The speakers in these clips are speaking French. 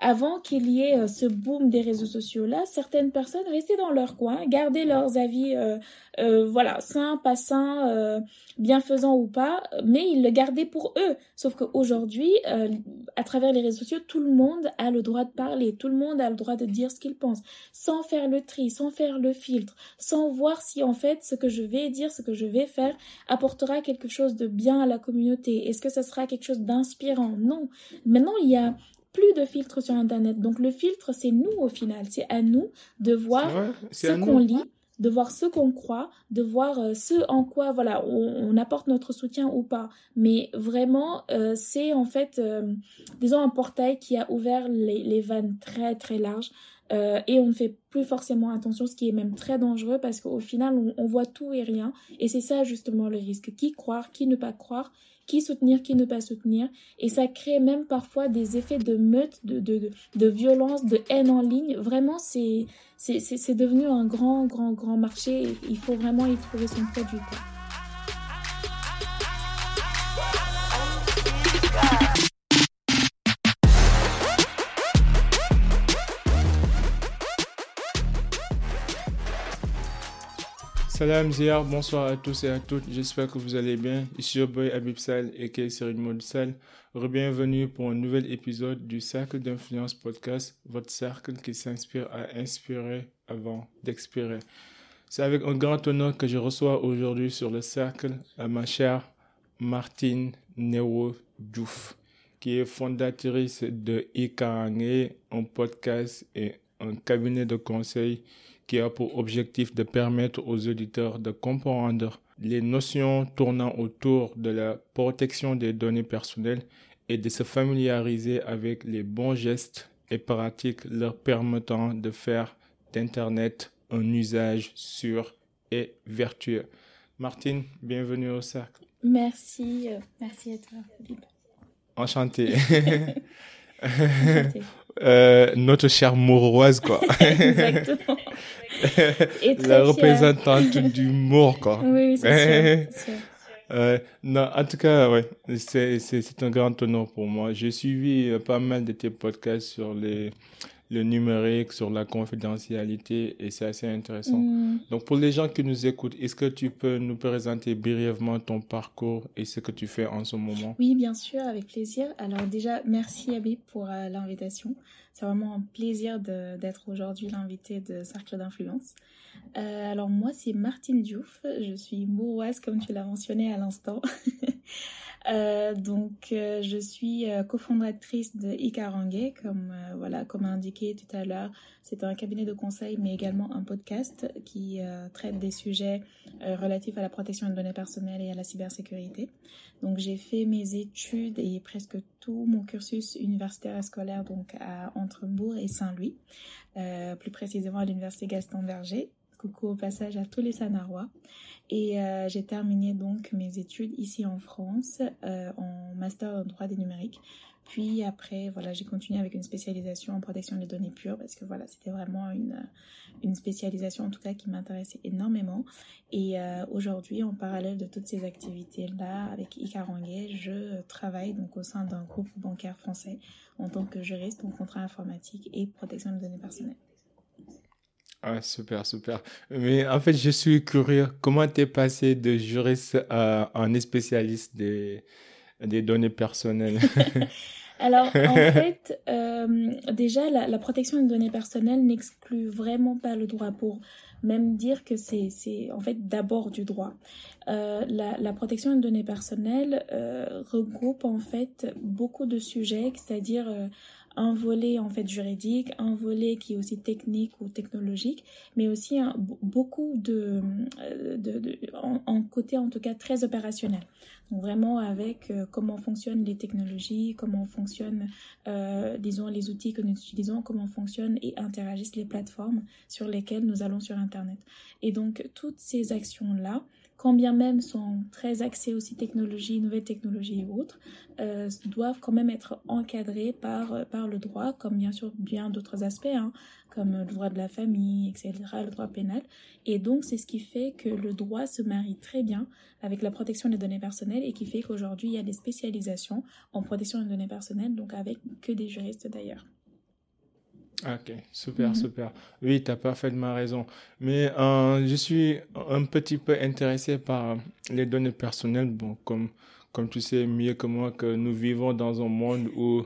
avant qu'il y ait euh, ce boom des réseaux sociaux-là, certaines personnes restaient dans leur coin, gardaient leurs avis, euh, euh, voilà, sains, pas sains, euh, bienfaisants ou pas, mais ils le gardaient pour eux. Sauf qu'aujourd'hui, euh, à travers les réseaux sociaux, tout le monde a le droit de parler, tout le monde a le droit de dire ce qu'il pense, sans faire le tri, sans faire le filtre, sans voir si en fait ce que je vais dire, ce que je vais faire apportera quelque chose de bien à la communauté. Est-ce que ça sera quelque chose d'inspirant? Non. Maintenant, il y a plus de filtres sur Internet. Donc le filtre, c'est nous au final. C'est à nous de voir Ouais, ce qu'on lit, de voir ce qu'on croit, de voir euh, ce en quoi voilà on, on apporte notre soutien ou pas. Mais vraiment, euh, c'est en fait, euh, disons, un portail qui a ouvert les, les vannes très très larges. Euh, et on ne fait plus forcément attention, ce qui est même très dangereux parce qu'au final, on, on voit tout et rien. Et c'est ça justement le risque. Qui croire, qui ne pas croire, qui soutenir, qui ne pas soutenir. Et ça crée même parfois des effets de meute, de, de, de, violence, de haine en ligne. Vraiment, c'est devenu un grand, grand, grand marché. Il faut vraiment y trouver son produit. Salam Ziyar, bonsoir à tous et à toutes, j'espère que vous allez bien. Ici your boy Abib Sal et Cyril Maud Sal. Bienvenue pour un nouvel épisode du Cercle d'Influence Podcast, votre cercle qui s'inspire à inspirer avant d'expirer. C'est avec un grand honneur que je reçois aujourd'hui sur le cercle ma chère Martine Nero Diouf, qui est fondatrice de Ikarange, un podcast et un cabinet de conseil qui a pour objectif de permettre aux auditeurs de comprendre les notions tournant autour de la protection des données personnelles et de se familiariser avec les bons gestes et pratiques leur permettant de faire d'Internet un usage sûr et vertueux. Martine, bienvenue au cercle. Merci, euh, merci à toi, Philippe. Enchanté. Enchantée. Euh, notre chère mouroise, quoi. Exactement. Et très La fière. représentante d'humour, quoi. Oui, c'est sûr. Euh, non, en tout cas, ouais, c'est, c'est, c'est un grand honneur pour moi. J'ai suivi euh, pas mal de tes podcasts sur les, le numérique, sur la confidentialité, et c'est assez intéressant. Mm. Donc, pour les gens qui nous écoutent, est-ce que tu peux nous présenter brièvement ton parcours et ce que tu fais en ce moment? Oui, bien sûr, avec plaisir. Alors déjà, merci Abib pour euh, l'invitation. C'est vraiment un plaisir d'être aujourd'hui l'invité de Cercle d'influence. Euh, alors moi, c'est Martine Diouf. Je suis mouroise, comme tu l'as mentionné à l'instant. Euh, donc, euh, je suis euh, cofondatrice de Ikarange, comme voilà, comme indiqué tout à l'heure. C'est un cabinet de conseil, mais également un podcast qui traite des sujets relatifs à la protection des données personnelles et à la cybersécurité. Donc j'ai fait mes études et presque tout mon cursus universitaire et scolaire donc à entre Bourg et Saint-Louis, plus précisément à l'université Gaston Berger. Coucou au passage à tous les Sanarois. Et euh, j'ai terminé donc mes études ici en France euh, en master en droit des numériques. Puis après, voilà, j'ai continué avec une spécialisation en protection des données pures parce que voilà, c'était vraiment une, une spécialisation en tout cas qui m'intéressait énormément. Et euh, aujourd'hui, en parallèle de toutes ces activités-là, avec Ikarangue, je travaille donc au sein d'un groupe bancaire français en tant que juriste en contrat informatique et protection des données personnelles. Ah, super, super. Mais en fait, je suis curieux. Comment t'es passé de juriste à un spécialiste des, des données personnelles? Alors, en fait, euh, déjà, la, protection des données personnelles n'exclut vraiment pas le droit pour même dire que c'est, en fait d'abord du droit. Euh, la, la protection des données personnelles euh, regroupe en fait beaucoup de sujets, c'est-à-dire un volet en fait juridique, un volet qui est aussi technique ou technologique, mais aussi un- beaucoup de, euh, de, de en, côté en tout cas très opérationnel. Donc vraiment avec euh, comment fonctionnent les technologies, comment fonctionnent, euh, disons, les outils que nous utilisons, comment fonctionnent et interagissent les plateformes sur lesquelles nous allons sur Internet. Et donc toutes ces actions-là, quand bien même sont très axées aussi technologie, nouvelles technologies et autres, euh, doivent quand même être encadrées par, par le droit, comme bien sûr bien d'autres aspects, hein, comme le droit de la famille, etc., le droit pénal. Et donc c'est ce qui fait que le droit se marie très bien avec la protection des données personnelles et qui fait qu'aujourd'hui il y a des spécialisations en protection des données personnelles, donc avec que des juristes d'ailleurs. Ok, super, mhm. super. Oui, tu as parfaitement raison. Mais euh, je suis un petit peu intéressé par les données personnelles. Bon, comme, comme tu sais mieux que moi, que nous vivons dans un monde où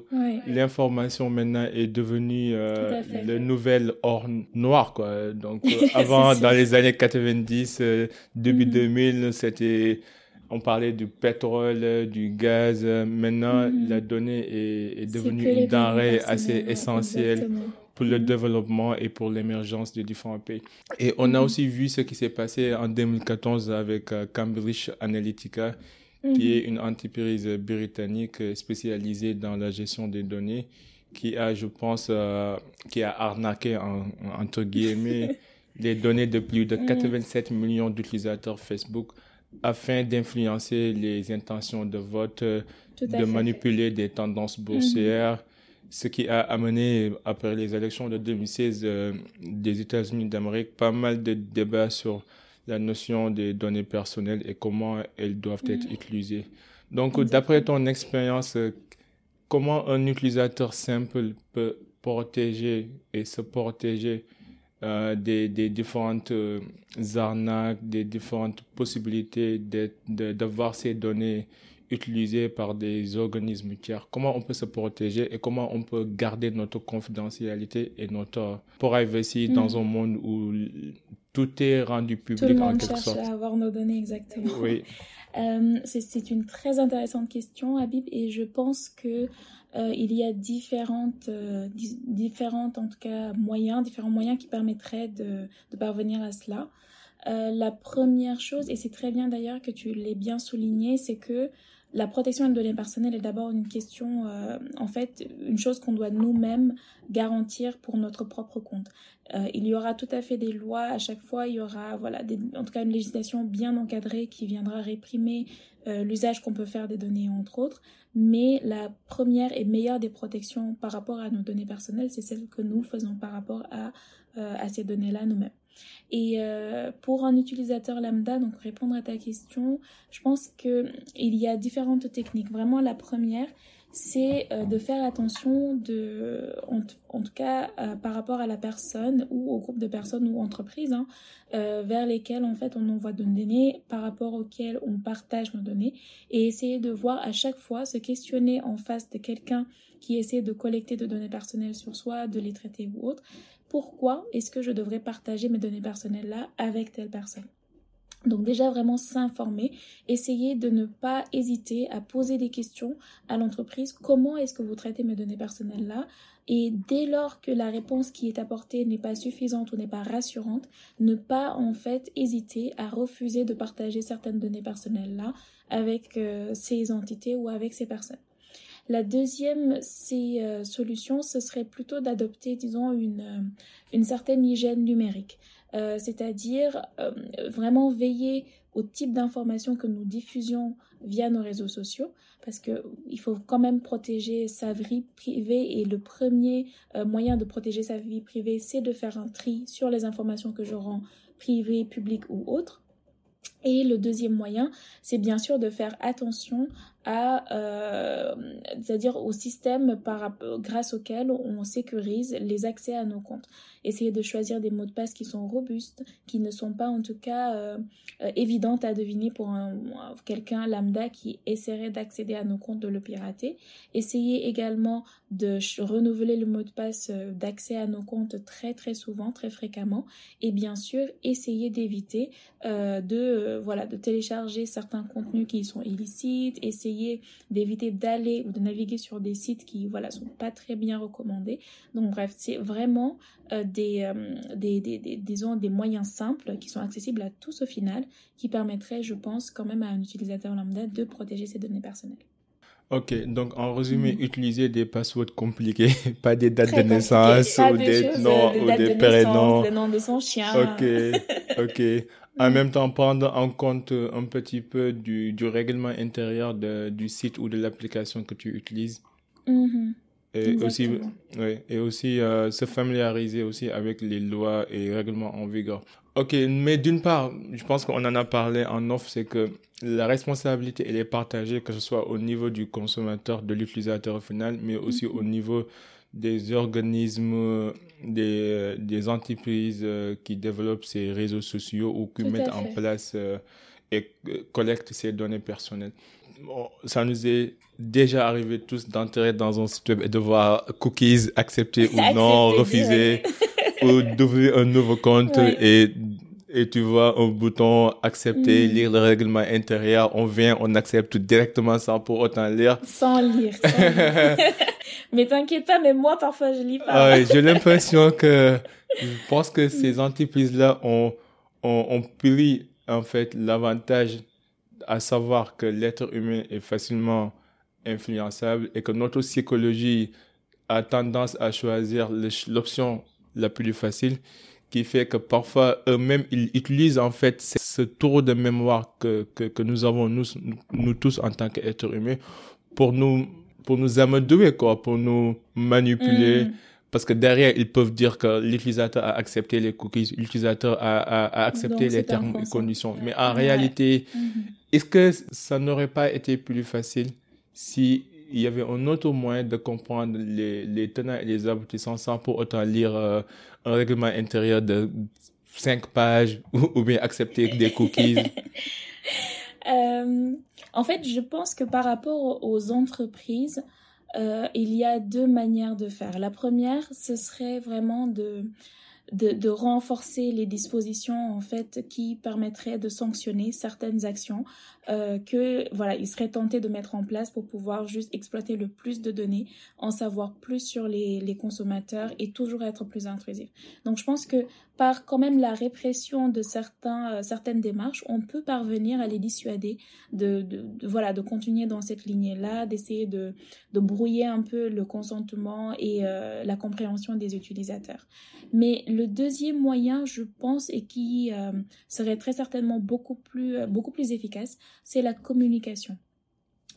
l'information maintenant est devenue euh, le nouvel or noir. Quoi. Donc, euh, avant, dans les années 90, début 2000, mhm. c'était on parlait du pétrole, du gaz. Maintenant, mhm. la donnée est, est devenue une denrée assez essentielle pour le développement et pour l'émergence de différents pays. Et on a mhm. aussi vu ce qui s'est passé en 2014 avec euh, Cambridge Analytica, qui mhm. est une entreprise britannique spécialisée dans la gestion des données, qui a, je pense, euh, qui a arnaqué, entre guillemets, les données de plus de 87 millions d'utilisateurs Facebook afin d'influencer les intentions de vote, de manipuler des tendances boursières, ce qui a amené, après les élections de 2016 euh, des États-Unis d'Amérique, pas mal de débats sur la notion des données personnelles et comment elles doivent être mm. utilisées. Donc, d'après ton expérience, comment un utilisateur simple peut protéger et se protéger euh, des, des, différentes euh, arnaques, des différentes possibilités d'avoir ces données utilisées par des organismes tiers. Comment on peut se protéger et comment on peut garder notre confidentialité et notre privacy mm. dans un monde où tout est rendu public tout le monde cherche à avoir nos données exactement. Oui. euh, c'est une très intéressante question, Habib, et je pense que euh, il y a différentes, euh, différentes, en tout cas, moyens, différents moyens qui permettraient de, de parvenir à cela. La première chose, et c'est très bien d'ailleurs que tu l'aies bien souligné, c'est que la protection des données personnelles est d'abord une question, euh, en fait, une chose qu'on doit nous-mêmes garantir pour notre propre compte. Euh, il y aura tout à fait des lois à chaque fois, il y aura, voilà, en tout cas une législation bien encadrée qui viendra réprimer euh, l'usage qu'on peut faire des données, entre autres. Mais la première et meilleure des protections par rapport à nos données personnelles, c'est celle que nous faisons par rapport à, à ces données-là nous-mêmes. Et euh, pour un utilisateur lambda, donc répondre à ta question, je pense que il y a différentes techniques. Vraiment, la première, c'est euh, de faire attention de, en, tout cas euh, par rapport à la personne ou au groupe de personnes ou entreprises hein, vers lesquelles en fait on envoie de données, par rapport auxquelles on partage nos données, et essayer de voir à chaque fois se questionner en face de quelqu'un qui essaie de collecter de données personnelles sur soi, de les traiter ou autre, pourquoi est-ce que je devrais partager mes données personnelles là avec telle personne? Donc déjà vraiment s'informer, essayer de ne pas hésiter à poser des questions à l'entreprise. Comment est-ce que vous traitez mes données personnelles là Et dès lors que la réponse qui est apportée n'est pas suffisante ou n'est pas rassurante, ne pas en fait hésiter à refuser de partager certaines données personnelles là avec euh, ces entités ou avec ces personnes. La deuxième euh, solution, ce serait plutôt d'adopter, disons, une, euh, une certaine hygiène numérique. Euh, c'est-à-dire vraiment veiller au type d'informations que nous diffusions via nos réseaux sociaux, parce que il faut quand même protéger sa vie privée et le premier moyen de protéger sa vie privée, c'est de faire un tri sur les informations que je rends privées, publiques ou autres. Et le deuxième moyen, c'est bien sûr de faire attention à, euh, c'est-à-dire au système par, grâce auquel on sécurise les accès à nos comptes. Essayer de choisir des mots de passe qui sont robustes, qui ne sont pas en tout cas euh, euh évidentes à deviner pour un, quelqu'un lambda qui essaierait d'accéder à nos comptes de le pirater. Essayer également de renouveler le mot de passe euh, d'accès à nos comptes très très souvent, très fréquemment. Et bien sûr, essayer d'éviter euh, de euh, voilà de télécharger certains contenus qui sont illicites, essayer d'éviter d'aller ou de naviguer sur des sites qui voilà sont pas très bien recommandés. Donc bref, c'est vraiment euh, des, euh, des, des, des, disons, des moyens simples qui sont accessibles à tous au final, qui permettraient, je pense, quand même à un utilisateur lambda de protéger ses données personnelles. Ok, donc en résumé, mm. utiliser des passwords compliqués, pas des dates de naissance ou des, noms ou des prénoms. Le nom de son chien. Ok, ok. En même temps, prendre en compte un petit peu du, du règlement intérieur de, du site ou de l'application que tu utilises. Mm-hmm. Et aussi, ouais, et aussi euh, se familiariser aussi avec les lois et règlements en vigueur. Ok, mais d'une part, je pense qu'on en a parlé en off, c'est que la responsabilité, elle est partagée, que ce soit au niveau du consommateur, de l'utilisateur final, mais aussi au mhm. niveau des organismes, des, des entreprises euh, qui développent ces réseaux sociaux ou qui mettent en place euh, et collectent ces données personnelles. ça nous est déjà arrivé tous d'entrer dans un site web et de voir cookies acceptés ou non, refusés, ou d'ouvrir un nouveau compte et et tu vois un bouton accepter, mm. lire le règlement intérieur, on vient, on accepte directement sans pour autant lire. Sans lire. mais t'inquiète pas, mais moi parfois je lis pas. Ouais, j'ai l'impression que je pense que ces entreprises-là ont, ont, ont pris en fait l'avantage à savoir que l'être humain est facilement influençable et que notre psychologie a tendance à choisir l'option la plus facile qui fait que parfois eux-mêmes ils utilisent en fait ce tour de mémoire que, que, que nous avons nous, nous tous en tant qu'êtres humains pour nous pour nous amadouer quoi pour nous manipuler mm. parce que derrière ils peuvent dire que l'utilisateur a accepté les cookies l'utilisateur a, a, a, accepté les termes et conditions mais en réalité mm-hmm. est-ce que ça n'aurait pas été plus facile si il y avait un autre moyen de comprendre les, tenants et les aboutissants sans pour autant lire euh, un règlement intérieur de cinq pages ou, bien accepter des cookies euh, En fait, je pense que par rapport aux entreprises, euh, il y a deux manières de faire. La première, ce serait vraiment de de, de, renforcer les dispositions en fait qui permettraient de sanctionner certaines actions euh, que voilà ils seraient tentés de mettre en place pour pouvoir juste exploiter le plus de données, en savoir plus sur les, les consommateurs et toujours être plus intrusif. Donc je pense que par quand même la répression de certains euh, certaines démarches, on peut parvenir à les dissuader de, de, voilà de continuer dans cette lignée là, d'essayer de de brouiller un peu le consentement et euh, la compréhension des utilisateurs. Mais le deuxième moyen, je pense, et qui euh, serait très certainement beaucoup plus, beaucoup plus efficace, c'est la communication.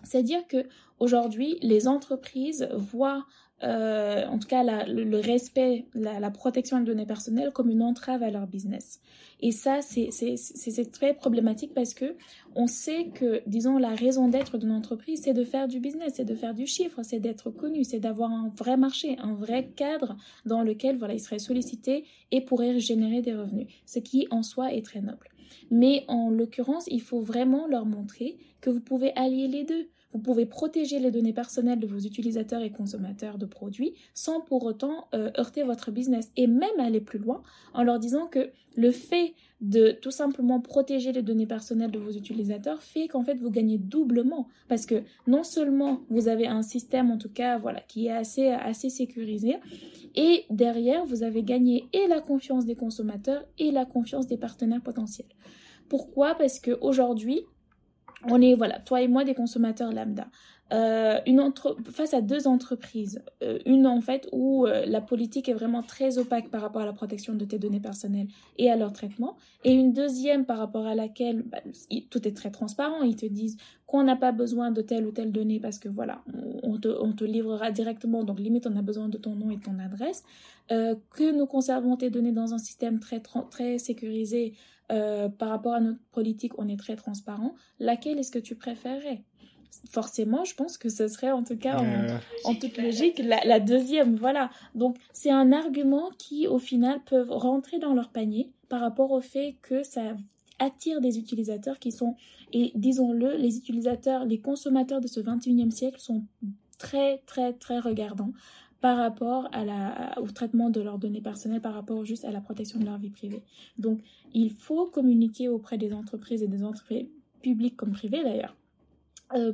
C'est-à-dire que aujourd'hui, les entreprises voient euh, en tout cas le, respect, la, protection des données personnelles comme une entrave à leur business. Et ça, c'est très problématique parce que on sait que, disons, la raison d'être d'une entreprise, c'est de faire du business, c'est de faire du chiffre, c'est d'être connu, c'est d'avoir un vrai marché, un vrai cadre dans lequel, voilà, ils seraient sollicités et pourraient générer des revenus, ce qui en soi est très noble. Mais en l'occurrence, il faut vraiment leur montrer que vous pouvez allier les deux. Vous pouvez protéger les données personnelles de vos utilisateurs et consommateurs de produits sans pour autant euh, heurter votre business et même aller plus loin en leur disant que le fait de tout simplement protéger les données personnelles de vos utilisateurs fait qu'en fait vous gagnez doublement parce que non seulement vous avez un système en tout cas voilà qui est assez assez sécurisé et derrière vous avez gagné et la confiance des consommateurs et la confiance des partenaires potentiels. Pourquoi? Parce que aujourd'hui on est, voilà, toi et moi, des consommateurs lambda. Euh, face à deux entreprises, euh, une en fait où euh, la politique est vraiment très opaque par rapport à la protection de tes données personnelles et à leur traitement, et une deuxième par rapport à laquelle bah, tout est très transparent, ils te disent qu'on n'a pas besoin de telle ou telle donnée parce que voilà, on te, livrera directement, donc limite on a besoin de ton nom et ton adresse, que nous conservons tes données dans un système très, sécurisé par rapport à notre politique, on est très transparent. Laquelle est-ce que tu préférerais? Forcément, je pense que ce serait en tout cas en, toute logique la, deuxième. Voilà. Donc c'est un argument qui au final peuvent rentrer dans leur panier par rapport au fait que ça attire des utilisateurs qui sont, et disons-le, les utilisateurs, les consommateurs de ce 21e siècle sont très très très regardants par rapport à la, au traitement de leurs données personnelles, par rapport juste à la protection de leur vie privée. Donc, il faut communiquer auprès des entreprises et des entreprises publiques comme privées d'ailleurs, euh,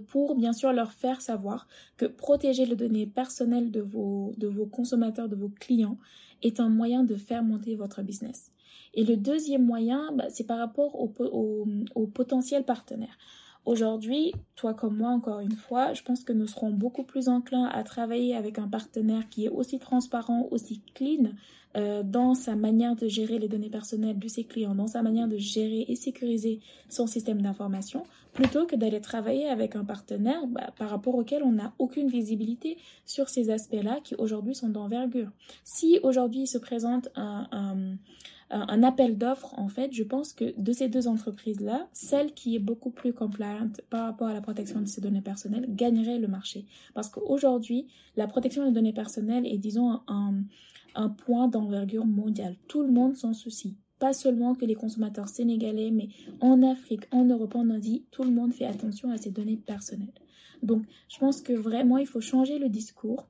pour bien sûr leur faire savoir que protéger les données personnelles de vos, de vos consommateurs, de vos clients, est un moyen de faire monter votre business. Et le deuxième moyen, bah, c'est par rapport aux au, au potentiels partenaires. Aujourd'hui, toi comme moi, encore une fois, je pense que nous serons beaucoup plus enclins à travailler avec un partenaire qui est aussi transparent, aussi clean euh, dans sa manière de gérer les données personnelles de ses clients, dans sa manière de gérer et sécuriser son système d'information, plutôt que d'aller travailler avec un partenaire bah, par rapport auquel on n'a aucune visibilité sur ces aspects-là qui aujourd'hui sont d'envergure. Si aujourd'hui se présente un, un, appel d'offres, en fait, je pense que de ces deux entreprises-là, celle qui est beaucoup plus compliant par rapport à la protection de ces données personnelles gagnerait le marché. Parce qu'aujourd'hui, la protection des données personnelles est, disons, un, un point d'envergure mondiale. Tout le monde s'en soucie. Pas seulement que les consommateurs sénégalais, mais en Afrique, en Europe, en Asie, tout le monde fait attention à ces données personnelles. Donc, je pense que vraiment, il faut changer le discours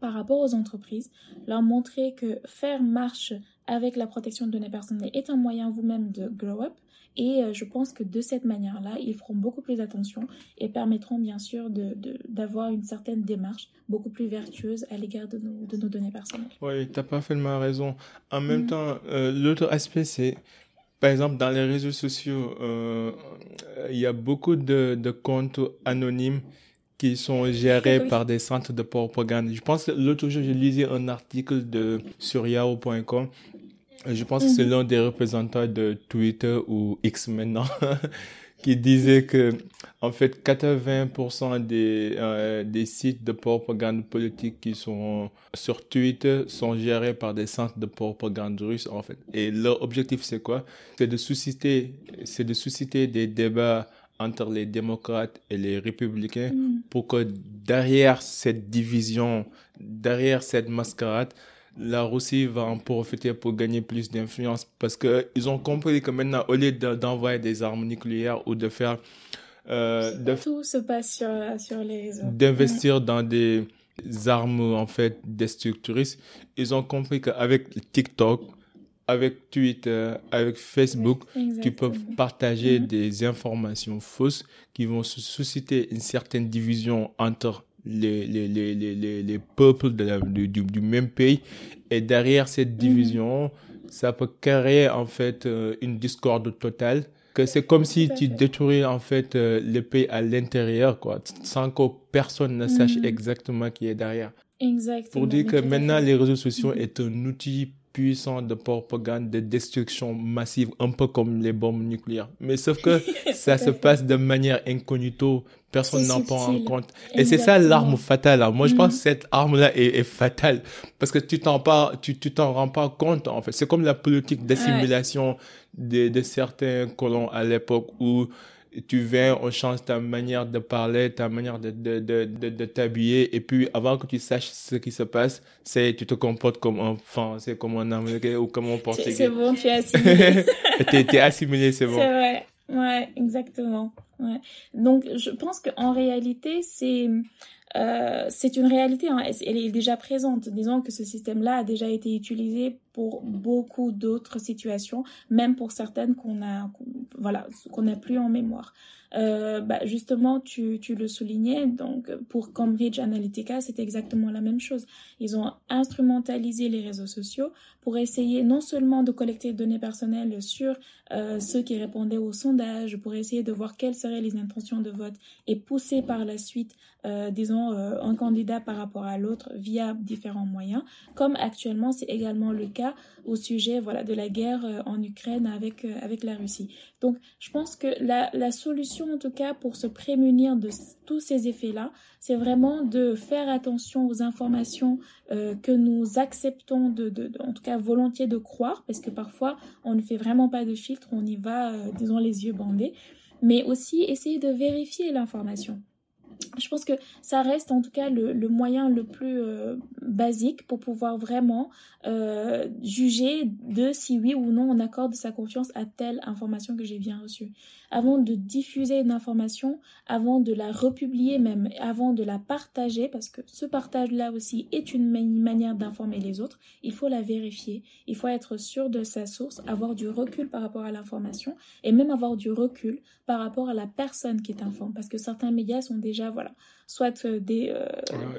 par rapport aux entreprises, leur montrer que faire marche avec la protection de données personnelles est un moyen vous-même de grow up. Et euh, je pense que de cette manière-là, ils feront beaucoup plus attention et permettront bien sûr d'avoir de, une certaine démarche beaucoup plus vertueuse à l'égard de nos, de nos données personnelles. Oui, tu as parfaitement raison. En même mm. temps, euh, l'autre aspect, c'est par exemple, dans les réseaux sociaux, euh, il y a beaucoup de, de comptes anonymes qui sont gérés par des centres de propagande. Je pense que l'autre jour, j'ai lisé un article de sur yahoo.com. Je pense que c'est mhm. l'un des représentants de Twitter ou X maintenant qui disait que en fait 80% des euh, des sites de propagande politique qui sont sur Twitter sont gérés par des centres de propagande russes en fait. Et leur objectif c'est quoi? C'est de susciter c'est de susciter des débats entre les démocrates et les républicains mm. pour que derrière cette division, derrière cette mascarade, la Russie va en profiter pour gagner plus d'influence parce que ils ont compris que maintenant, au lieu d'envoyer des armes nucléaires ou de faire... Euh, de, Tout se passe sur, sur les. D'investir dans des armes, en fait, destructrices, ils ont compris qu'avec TikTok, avec Twitter, avec Facebook, tu peux partager mm-hmm. des informations fausses qui vont susciter une certaine division entre les, les, les, les, les peuples de du, du, même pays. Et derrière cette mm-hmm. division, ça peut créer en fait euh, une discorde totale. Que c'est comme si tu détruis en fait euh, le pays à l'intérieur, quoi, sans que personne ne sache mm-hmm. exactement qui est derrière. Exactement. Pour dire que maintenant les réseaux sociaux est un outil puissant de propagande, de destruction massive, un peu comme les bombes nucléaires. Mais sauf que ça se passe de manière incognito, personne n'en prend en compte. Et c'est ça l'arme fatale. Hein. Moi, je pense que cette arme-là est, fatale parce que tu t'en pas, tu, tu t'en rends pas compte, en fait. C'est comme la politique d'assimilation de, de certains colons à l'époque où tu viens, on change ta manière de parler, ta manière de, de, de, de, t'habiller, et puis avant que tu saches ce qui se passe, c'est, tu te comportes comme un français, comme un américain ou comme un portugais. C'est bon, tu es assimilé. t'es assimilé, c'est bon. C'est vrai. Ouais, exactement. Ouais. Donc, je pense qu'en réalité, c'est, euh, c'est une réalité, hein. elle est déjà présente. Disons que ce système-là a déjà été utilisé pour beaucoup d'autres situations, même pour certaines qu'on a, voilà, qu'on n'a plus en mémoire. Euh, bah justement, tu, tu le soulignais, donc pour Cambridge Analytica, c'est exactement la même chose. Ils ont instrumentalisé les réseaux sociaux pour essayer non seulement de collecter des données personnelles sur euh, ceux qui répondaient aux sondages, pour essayer de voir quelles seraient les intentions de vote et pousser par la suite, euh, disons, euh, un candidat par rapport à l'autre via différents moyens, comme actuellement c'est également le cas au sujet voilà de la guerre euh, en Ukraine avec euh, avec la Russie. Donc je pense que la, la solution en tout cas pour se prémunir de tous ces effets-là, c'est vraiment de faire attention aux informations euh, que nous acceptons de, en tout cas volontiers de croire parce que parfois on ne fait vraiment pas de filtre, on y va disons les yeux bandés, mais aussi essayer de vérifier l'information je pense que ça reste en tout cas le, moyen le plus euh, basique pour pouvoir vraiment euh, juger de si oui ou non on accorde sa confiance à telle information que j'ai bien reçue. Avant de diffuser une information, avant de la republier même, avant de la partager, parce que ce partage-là aussi est une manière d'informer les autres, il faut la vérifier, il faut être sûr de sa source, avoir du recul par rapport à l'information et même avoir du recul par rapport à la personne qui est informée, parce que certains médias sont déjà voilà, soit euh, des euh,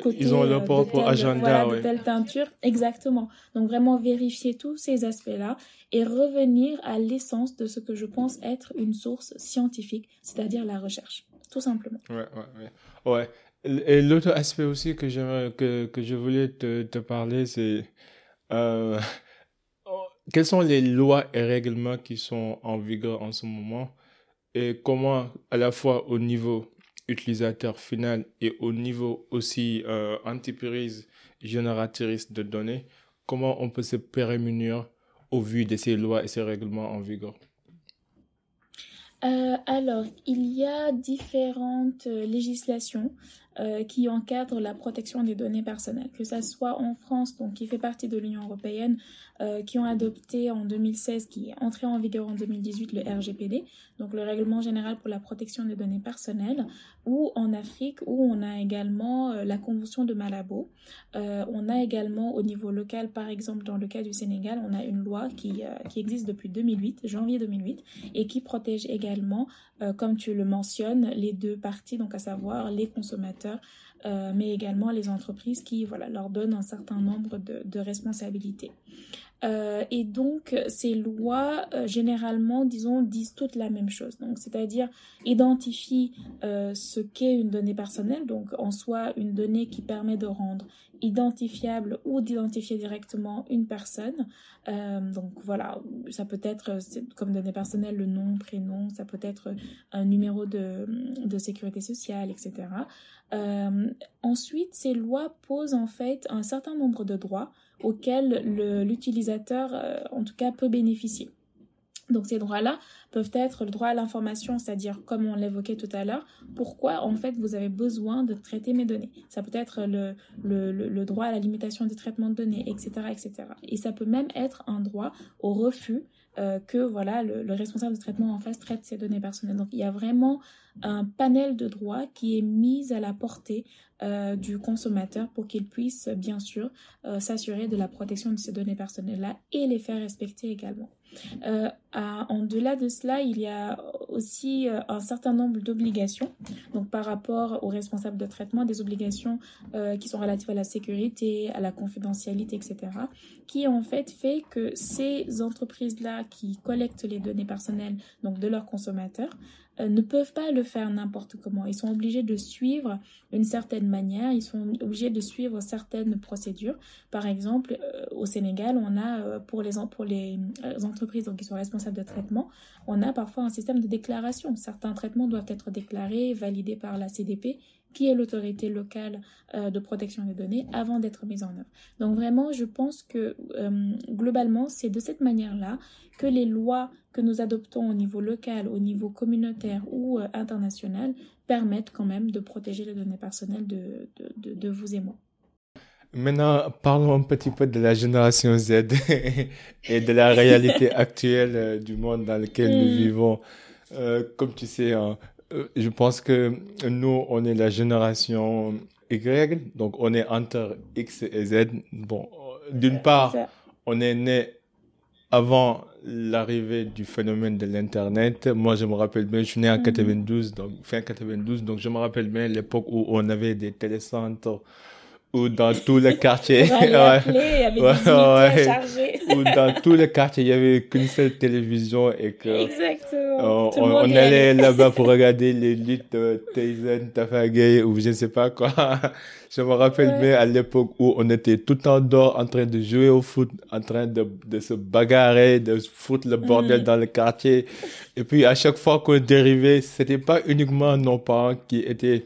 côtés, ils ont leur euh, propre agenda, de telle teinture, exactement. Donc vraiment vérifier tous ces aspects-là et revenir à l'essence de ce que je pense être une source scientifique, c'est-à-dire la recherche, tout simplement. Ouais, ouais, ouais. ouais. Et l'autre aspect aussi que je, que, que je voulais te, te parler, c'est euh, quelles sont les lois et règlements qui sont en vigueur en ce moment et comment à la fois au niveau utilisateur final et au niveau aussi euh, entreprise génératrice de données, comment on peut se prémunir au vu de ces lois et ces règlements en vigueur? Euh, alors, il y a différentes euh, législations euh, qui encadrent la protection des données personnelles, que ce soit en France, donc qui fait partie de l'Union européenne, qui ont adopté en 2016, qui est entré en vigueur en 2018 le RGPD, donc le Règlement général pour la protection des données personnelles, ou en Afrique où on a également la Convention de Malabo. on a également au niveau local, par exemple dans le cas du Sénégal, on a une loi qui, qui existe depuis 2008, janvier 2008, et qui protège également euh, comme tu le mentionnes, les deux parties, donc à savoir les consommateurs, euh, mais également les entreprises qui voilà, leur donnent un certain nombre de, responsabilités. Euh, et donc, ces lois, généralement, disons, disent toutes la même chose. Donc, c'est-à-dire identifient ce qu'est une donnée personnelle, donc en soi une donnée qui permet de rendre identifiable ou d'identifier directement une personne. Euh, donc voilà, ça peut être comme données personnelles le nom, prénom, ça peut être un numéro de, sécurité sociale, etc. Euh, ensuite, ces lois posent en fait un certain nombre de droits auxquels l'utilisateur, euh, en tout cas, peut bénéficier. Donc ces droits-là peuvent être le droit à l'information, c'est-à-dire comme on l'évoquait tout à l'heure, pourquoi en fait vous avez besoin de traiter mes données. Ça peut être le, le, le, droit à la limitation des traitements de données, etc., etc. Et ça peut même être un droit au refus euh, que voilà le, le, responsable de traitement en face traite ces données personnelles. Donc il y a vraiment un panel de droits qui est mis à la portée euh, du consommateur pour qu'il puisse bien sûr euh, s'assurer de la protection de ces données personnelles-là et les faire respecter également. Euh, en delà de cela, il y a aussi euh, un certain nombre d'obligations. Donc par rapport aux responsables de traitement, des obligations euh, qui sont relatives à la sécurité, à la confidentialité, etc. Qui en fait fait que ces entreprises-là qui collectent les données personnelles donc de leurs consommateurs ne peuvent pas le faire n'importe comment. Ils sont obligés de suivre une certaine manière, ils sont obligés de suivre certaines procédures. Par exemple, euh, au Sénégal, on a euh, pour les, pour les entreprises donc, qui sont responsables de traitement, on a parfois un système de déclaration. Certains traitements doivent être déclarés, validés par la CDP qui est l'autorité locale euh, de protection des données avant d'être mise en œuvre. Donc vraiment, je pense que euh, globalement, c'est de cette manière-là que les lois que nous adoptons au niveau local, au niveau communautaire ou euh, international permettent quand même de protéger les données personnelles de, de, de, vous et moi. Maintenant, parlons un petit peu de la génération Z et de la réalité actuelle du monde dans lequel nous hmm. vivons. comme tu sais, hein, je pense que nous, on est la génération Y, donc on est entre X et Z. Bon, d'une part, on est né avant l'arrivée du phénomène de l'Internet. Moi, je me rappelle bien, je suis né en 92, mhm. donc fin 92, donc je me rappelle bien l'époque où on avait des télécentres ou dans tous les quartiers. ouais. Ou dans tous les quartiers, il y avait qu'une seule télévision et que. Exactement. on, allait là-bas pour regarder les luttes de Tyson, Tafagay ou je ne sais pas quoi. je me rappelle bien à l'époque où on était tout en dehors en train de jouer au foot, en train de, de se bagarrer, de foutre le bordel mm. dans le quartier. Et puis à chaque fois qu'on dérivait, c'était pas uniquement nos parents qui étaient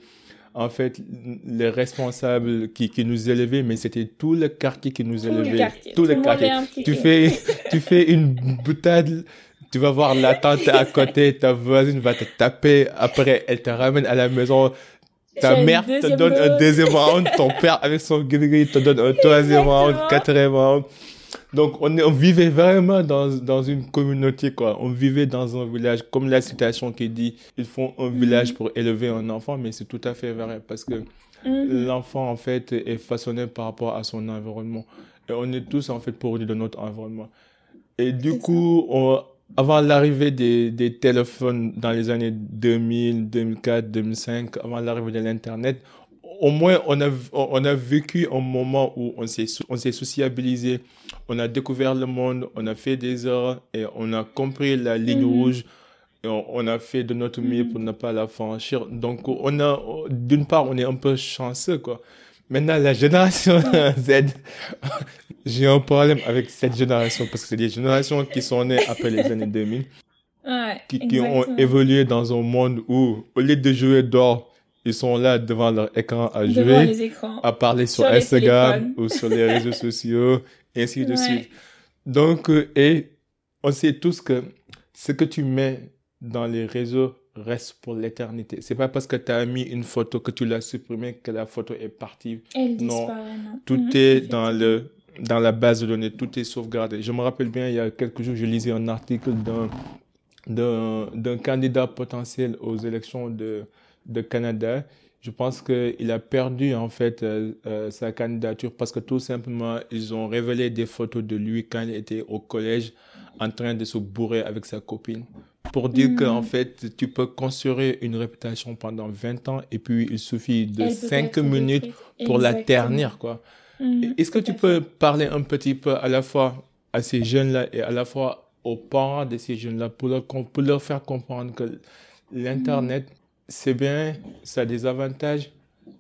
en fait, les responsables qui, qui nous élevaient, mais c'était tout le quartier qui nous élevait. Tout le quartier. Tu fais, tu fais une boutade, tu vas voir la tante à côté, ta voisine va te taper, après elle te ramène à la maison, ta mère te donne un deuxième round, ton père avec son gris te donne un troisième round, quatrième round. Donc, on, on vivait vraiment dans, dans une communauté, quoi. On vivait dans un village, comme la citation qui dit, ils font un village mhm. pour élever un enfant, mais c'est tout à fait vrai parce que mhm. l'enfant, en fait, est façonné par rapport à son environnement. Et on est tous, en fait, produits de notre environnement. Et du coup, avant l'arrivée des, des téléphones dans les années 2000, 2004, 2005, avant l'arrivée de l'Internet, au moins, on a, on a vécu un moment où on s'est, on s'est sociabilisé, on a découvert le monde, on a fait des heures et on a compris la ligne mhm. rouge. Et on, a fait de notre mieux pour ne pas la franchir. Donc, on a, d'une part, on est un peu chanceux, quoi. Maintenant, la génération Z, j'ai un problème avec cette génération parce que c'est des générations qui sont nées après les années 2000. qui, ont évolué dans un monde où, au lieu de jouer dehors, ils sont là devant leur écran à jouer, à parler sur, Instagram ou sur les réseaux sociaux, et ainsi de suite. Donc, euh, et on sait tous que ce que tu mets dans les réseaux reste pour l'éternité. C'est pas parce que tu as mis une photo que tu l'as supprimée que la photo est partie. Elle non. disparaît, non. Tout mhm, est dans le dans la base de données, tout est sauvegardé. Je me rappelle bien, il y a quelques jours, je lisais un article d'un d'un candidat potentiel aux élections de, de Canada. Je pense qu'il a perdu en fait euh, euh, sa candidature parce que tout simplement ils ont révélé des photos de lui quand il était au collège en train de se bourrer avec sa copine. Pour dire mm. qu'en fait, tu peux construire une réputation pendant 20 ans et puis il suffit de 5 minutes pour la ternir, quoi. Mm. Est-ce que tu peux parler un petit peu à la fois à ces jeunes-là et à la fois aux parents de ces jeunes-là pour leur, pour leur faire comprendre que l'Internet, c'est bien, ça a des avantages,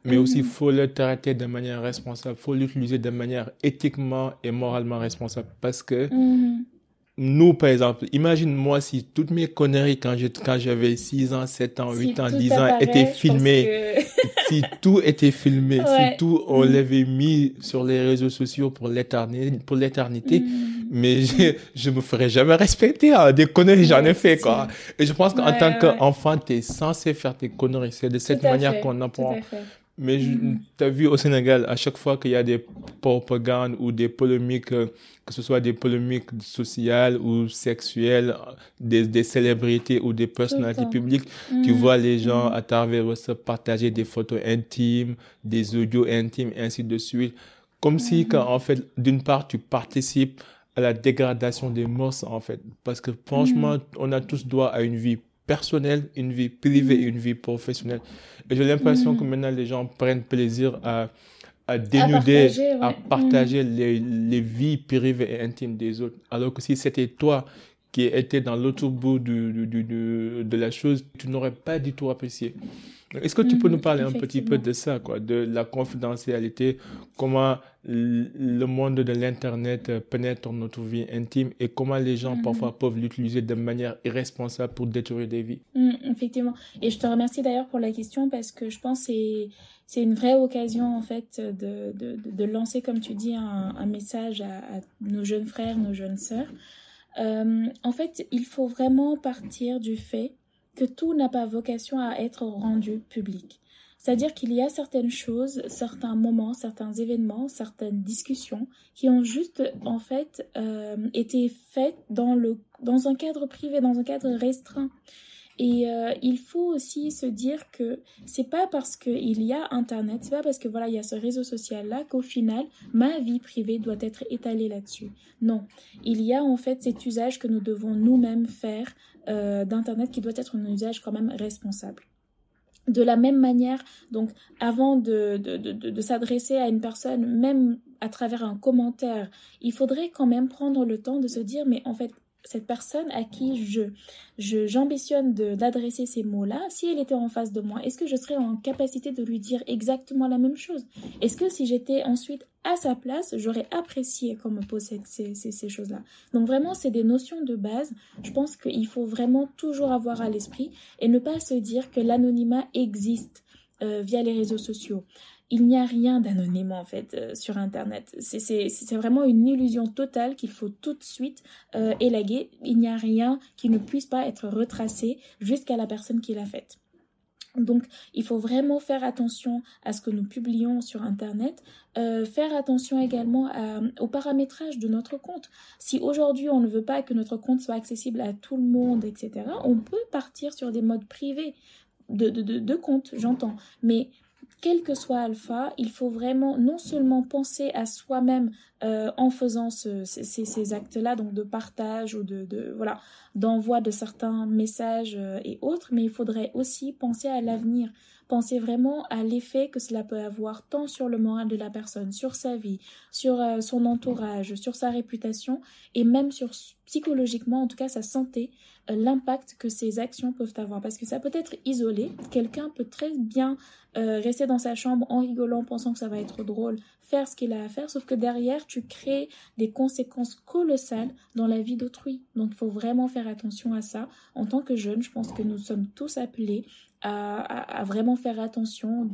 mais aussi il faut le traiter de manière responsable, il faut l'utiliser de manière éthiquement et moralement responsable. Parce que mm-hmm. nous, par exemple, imagine-moi si toutes mes conneries quand j'avais 6 ans, 7 ans, 8 ans, 10 ans étaient filmées, si tout était filmé, si tout on mm. l'avait mis sur les réseaux sociaux pour l'éternité, pour l'éternité, mm mais je, je me ferai jamais respecter. Hein. Des conneries, j'en ai fait, quoi. Et je pense qu'en tant qu'enfant, tu es censé faire tes conneries. C'est de cette manière qu'on apprend. Mais mm-hmm. tu as vu au Sénégal, à chaque fois qu'il y a des propagandes ou des polémiques, euh, que ce soit des polémiques sociales ou sexuelles, des, des célébrités ou des personnalités publiques, tu mm-hmm. vois les gens mm-hmm. à travers se partager des photos intimes, des audios intimes, ainsi de suite. Comme si, quand, en fait, d'une part, tu participes à la dégradation des mœurs, en fait. Parce que franchement, mm. on a tous droit à une vie personnelle, une vie privée et une vie professionnelle. Et j'ai l'impression mm. que maintenant, les gens prennent plaisir à, à dénuder, à partager, mm. les, les, vies privées et intimes des autres. Alors que si c'était toi qui étais dans l'autre bout du, du, du, de la chose, tu n'aurais pas du tout apprécié. Est-ce que tu peux nous mm, parler un petit peu de ça, quoi, de la confidentialité, comment le monde de l'Internet pénètre notre vie intime et comment les gens mm-hmm. parfois peuvent l'utiliser de manière irresponsable pour détruire des vies? Mm, Effectivement. Et je te remercie d'ailleurs pour la question parce que je pense que c'est une vraie occasion en fait de, de, de lancer, comme tu dis, un, un message à, à, nos jeunes frères, nos jeunes sœurs. Euh, en fait, il faut vraiment partir du fait que tout n'a pas vocation à être rendu public. C'est-à-dire qu'il y a certaines choses, certains moments, certains événements, certaines discussions qui ont juste en fait euh, été faites dans le dans un cadre privé, dans un cadre restreint. Et euh, il faut aussi se dire que c'est pas parce qu'il y a Internet, c'est pas parce que voilà il y a ce réseau social là qu'au final ma vie privée doit être étalée là-dessus. Non, il y a en fait cet usage que nous devons nous-mêmes faire euh, d'Internet qui doit être un usage quand même responsable. De la même manière, donc avant de, de, de s'adresser à une personne, même à travers un commentaire, il faudrait quand même prendre le temps de se dire, mais en fait, cette personne à qui je j'ambitionne d'adresser ces mots-là, si elle était en face de moi, est-ce que je serais en capacité de lui dire exactement la même chose? Est-ce que si j'étais ensuite à sa place, j'aurais apprécié qu'on me pose ces, choses-là? Donc vraiment, c'est des notions de base. Je pense qu'il faut vraiment toujours avoir à l'esprit et ne pas se dire que l'anonymat existe euh, via les réseaux sociaux il n'y a rien d'anonyme en fait euh, sur Internet. C'est vraiment une illusion totale qu'il faut tout de suite euh, élaguer. Il n'y a rien qui ne puisse pas être retracé jusqu'à la personne qui l'a faite. Donc, il faut vraiment faire attention à ce que nous publions sur Internet, euh, faire attention également au paramétrage de notre compte. Si aujourd'hui on ne veut pas que notre compte soit accessible à tout le monde, etc., on peut partir sur des modes privés de, de, compte, j'entends. Mais quel que soit Alpha, il faut vraiment non seulement penser à soi-même euh, en faisant ce, ces, actes-là, donc de partage ou de, de voilà d'envoi de certains messages euh, et autres, mais il faudrait aussi penser à l'avenir. Pensez vraiment à l'effet que cela peut avoir tant sur le moral de la personne, sur sa vie, sur euh, son entourage, sur sa réputation et même sur psychologiquement, en tout cas sa santé, euh, l'impact que ces actions peuvent avoir. Parce que ça peut être isolé, quelqu'un peut très bien euh, rester dans sa chambre en rigolant, pensant que ça va être drôle, faire ce qu'il a à faire, sauf que derrière, tu crées des conséquences colossales dans la vie d'autrui. Donc il faut vraiment faire attention à ça. En tant que jeune, je pense que nous sommes tous appelés à, vraiment faire attention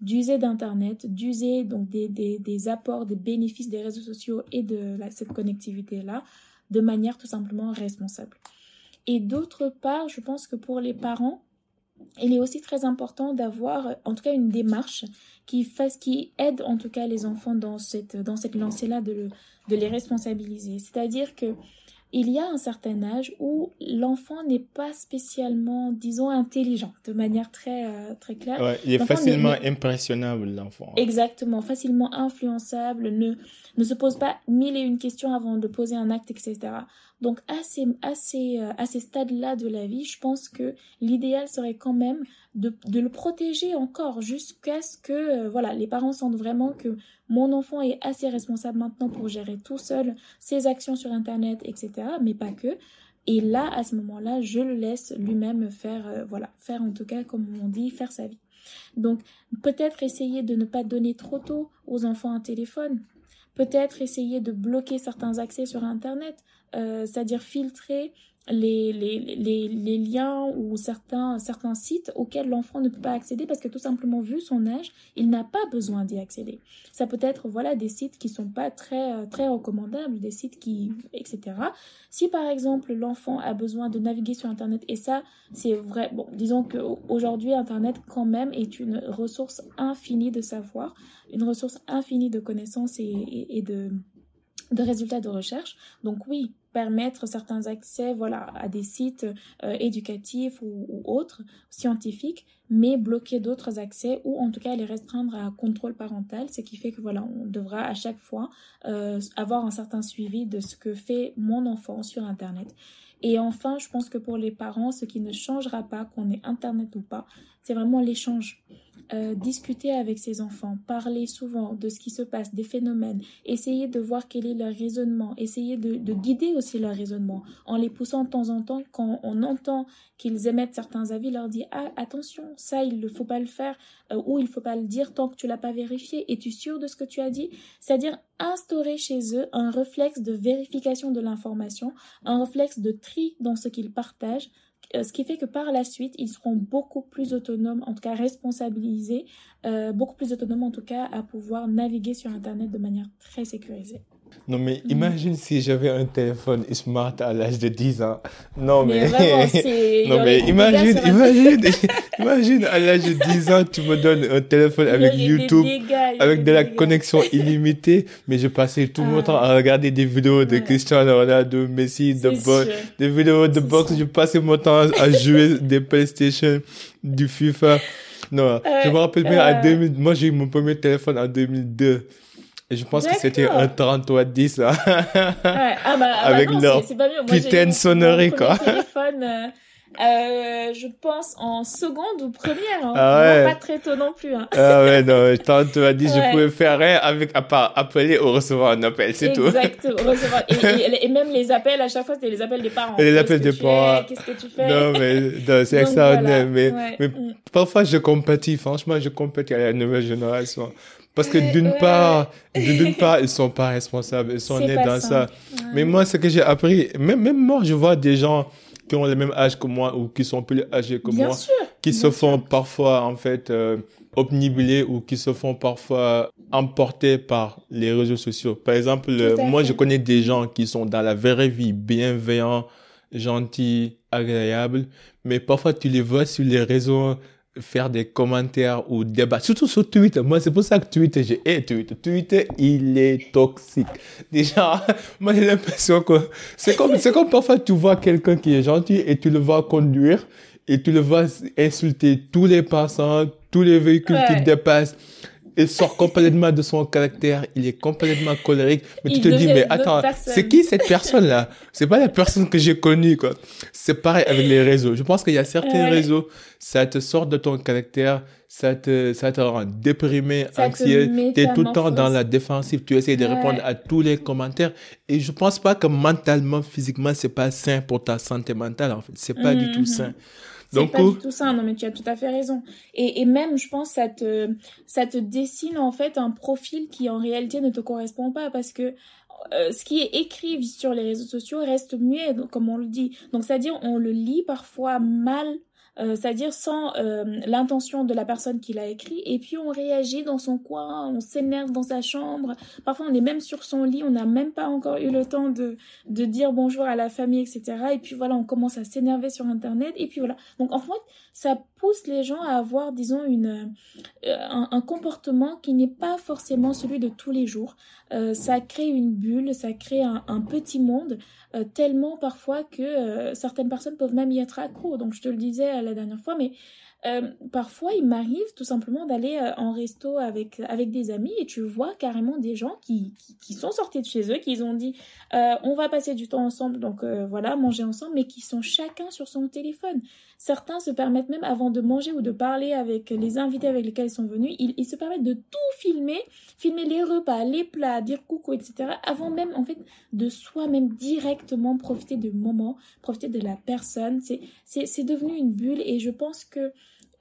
d'user d'internet, d'user donc des, des, apports, des bénéfices des réseaux sociaux et de cette connectivité là de manière tout simplement responsable. Et d'autre part, je pense que pour les parents, il est aussi très important d'avoir en tout cas une démarche qui fasse qui aide en tout cas les enfants dans cette dans cette lancée là de, de les responsabiliser c'est à dire que il y a un certain âge où l'enfant n'est pas spécialement, disons, intelligent, de manière très, euh, très claire. il est facilement impressionnable, l'enfant. Exactement, facilement influençable, ne, ne se pose pas mille et une questions avant de poser un acte, etc. Donc, à ces, à ces, euh, à ces stades-là de la vie, je pense que l'idéal serait quand même de, de le protéger encore jusqu'à ce que, euh, voilà, les parents sentent vraiment que mon enfant est assez responsable maintenant pour gérer tout seul ses actions sur Internet, etc. Mais pas que. Et là, à ce moment-là, je le laisse lui-même faire, euh, voilà, faire en tout cas, comme on dit, faire sa vie. Donc, peut-être essayer de ne pas donner trop tôt aux enfants un téléphone. Peut-être essayer de bloquer certains accès sur Internet, euh, c'est-à-dire filtrer les, liens ou certains, certains sites auxquels l'enfant ne peut pas accéder parce que tout simplement vu son âge, il n'a pas besoin d'y accéder. Ça peut être voilà des sites qui sont pas très euh, très recommandables, des sites qui etc. Si par exemple l'enfant a besoin de naviguer sur internet et ça c'est vrai bon disons que aujourd'hui internet quand même est une ressource infinie de savoir, une ressource infinie de connaissances et, de résultats de recherche. Donc oui, permettre certains accès voilà, à des sites euh, éducatifs ou, autres, scientifiques, mais bloquer d'autres accès ou en tout cas les restreindre à contrôle parental, ce qui fait que voilà, on devra à chaque fois euh, avoir un certain suivi de ce que fait mon enfant sur Internet. Et enfin, je pense que pour les parents, ce qui ne changera pas, qu'on ait Internet ou pas, c'est vraiment l'échange. Euh, discuter avec ses enfants, parler souvent de ce qui se passe, des phénomènes, essayer de voir quel est leur raisonnement, essayer de, guider aussi leur raisonnement, en les poussant de temps en temps quand on entend qu'ils émettent certains avis, leur dire ah attention ça il ne faut pas le faire euh, ou il ne faut pas le dire tant que tu l'as pas vérifié. Es-tu sûr de ce que tu as dit? C'est-à-dire instaurer chez eux un réflexe de vérification de l'information, un réflexe de tri dans ce qu'ils partagent ce qui fait que par la suite, ils seront beaucoup plus autonomes, en tout cas responsabilisés, euh, beaucoup plus autonomes en tout cas à pouvoir naviguer sur Internet de manière très sécurisée. Non, mais mhm. imagine si j'avais un téléphone smart à l'âge de 10 ans. Non, mais. mais non, mais imagine, imagine, imagine, à l'âge de 10 ans, tu me donnes un téléphone avec YouTube, avec de la connexion illimitée, mais je passais tout mon ah. temps à regarder des vidéos de Cristiano Ronaldo, Messi, de des vidéos de boxe. Je passais mon temps à jouer des PlayStation, du FIFA. Non, je me rappelle bien, à 2000, moi j'ai eu mon premier téléphone en 2002. Et je pense que c'était un 33 10 là. ouais. Ah bah, avec bah leur putain de sonnerie quoi. téléphone, euh, euh, je pense en seconde ou première. Hein. Ah ouais. pas très tôt non plus. Hein. Ah ouais, non, as dit, je pouvais faire rien avec, à part appeler ou recevoir un appel, c'est tout. Exactement, recevoir. Et, et, même les appels, à chaque fois, c'était les appels des parents. Et les appels des parents. Qu'est-ce que tu fais? Non, mais, c'est extraordinaire. Mais, mais mm. parfois, je compatis, franchement, je compatis à la nouvelle génération. Parce que d'une part, d'une part, ils sont pas responsables, ils sont nés dans ça. Mais moi, ce que j'ai appris, même, même moi, je vois des gens qui ont le même âge que moi ou qui sont plus âgés que moi, qui se font parfois, en fait, euh, ou qui se font parfois emporter par les réseaux sociaux. Par exemple, moi, je connais des gens qui sont dans la vraie vie bienveillants, gentils, agréables, mais parfois tu les vois sur les réseaux faire des commentaires ou débattre, surtout sur Twitter. Moi, c'est pour ça que Twitter, j'ai hé Twitter. Twitter, il est toxique. Déjà, moi, j'ai l'impression que c'est comme, c'est comme parfois tu vois quelqu'un qui est gentil et tu le vois conduire et tu le vois insulter tous les passants, tous les véhicules qui dépassent. Il sort complètement de son caractère, il est complètement colérique, mais tu te dis, mais attends, c'est qui cette personne-là? C'est pas la personne que j'ai connue, quoi. C'est pareil avec les réseaux. Je pense qu'il y a certains réseaux, ça te sort de ton caractère, ça te, ça te rend déprimé, anxieux, t'es tout le temps dans la défensive, tu essaies de répondre à tous les commentaires, et je pense pas que mentalement, physiquement, c'est pas sain pour ta santé mentale, en fait. C'est pas du tout mhm. sain. C'est pas du tout ça, non mais tu as tout à fait raison. Et, et même, je pense, ça te, ça te dessine en fait un profil qui en réalité ne te correspond pas parce que euh, ce qui est écrit sur les réseaux sociaux reste muet, comme on le dit. Donc c'est-à-dire on le lit parfois mal euh, c'est-à-dire sans euh, l'intention de la personne qui l'a écrit, et puis on réagit dans son coin, on s'énerve dans sa chambre, parfois on est même sur son lit, on n'a même pas encore eu le temps de, de dire bonjour à la famille, etc. Et puis voilà, on commence à s'énerver sur Internet, et puis voilà. Donc en fait, ça pousse les gens à avoir, disons, une, euh, un, comportement qui n'est pas forcément celui de tous les jours. Ça crée une bulle, ça crée un, petit monde euh, tellement parfois que euh, certaines personnes peuvent même y être accro. Donc je te le disais la dernière fois, mais euh, parfois, il m'arrive tout simplement d'aller en resto avec, avec des amis et tu vois carrément des gens qui, qui, sont sortis de chez eux, qui ont dit on va passer du temps ensemble, donc voilà, manger ensemble, mais qui sont chacun sur son téléphone. Certains se permettent même, avant de manger ou de parler avec les invités avec lesquels ils sont venus, ils, se permettent de tout filmer, filmer les repas, les plats, dire coucou, etc. Avant même, en fait, de soi-même directement profiter du moment, profiter de la personne. C'est devenu une bulle et je pense que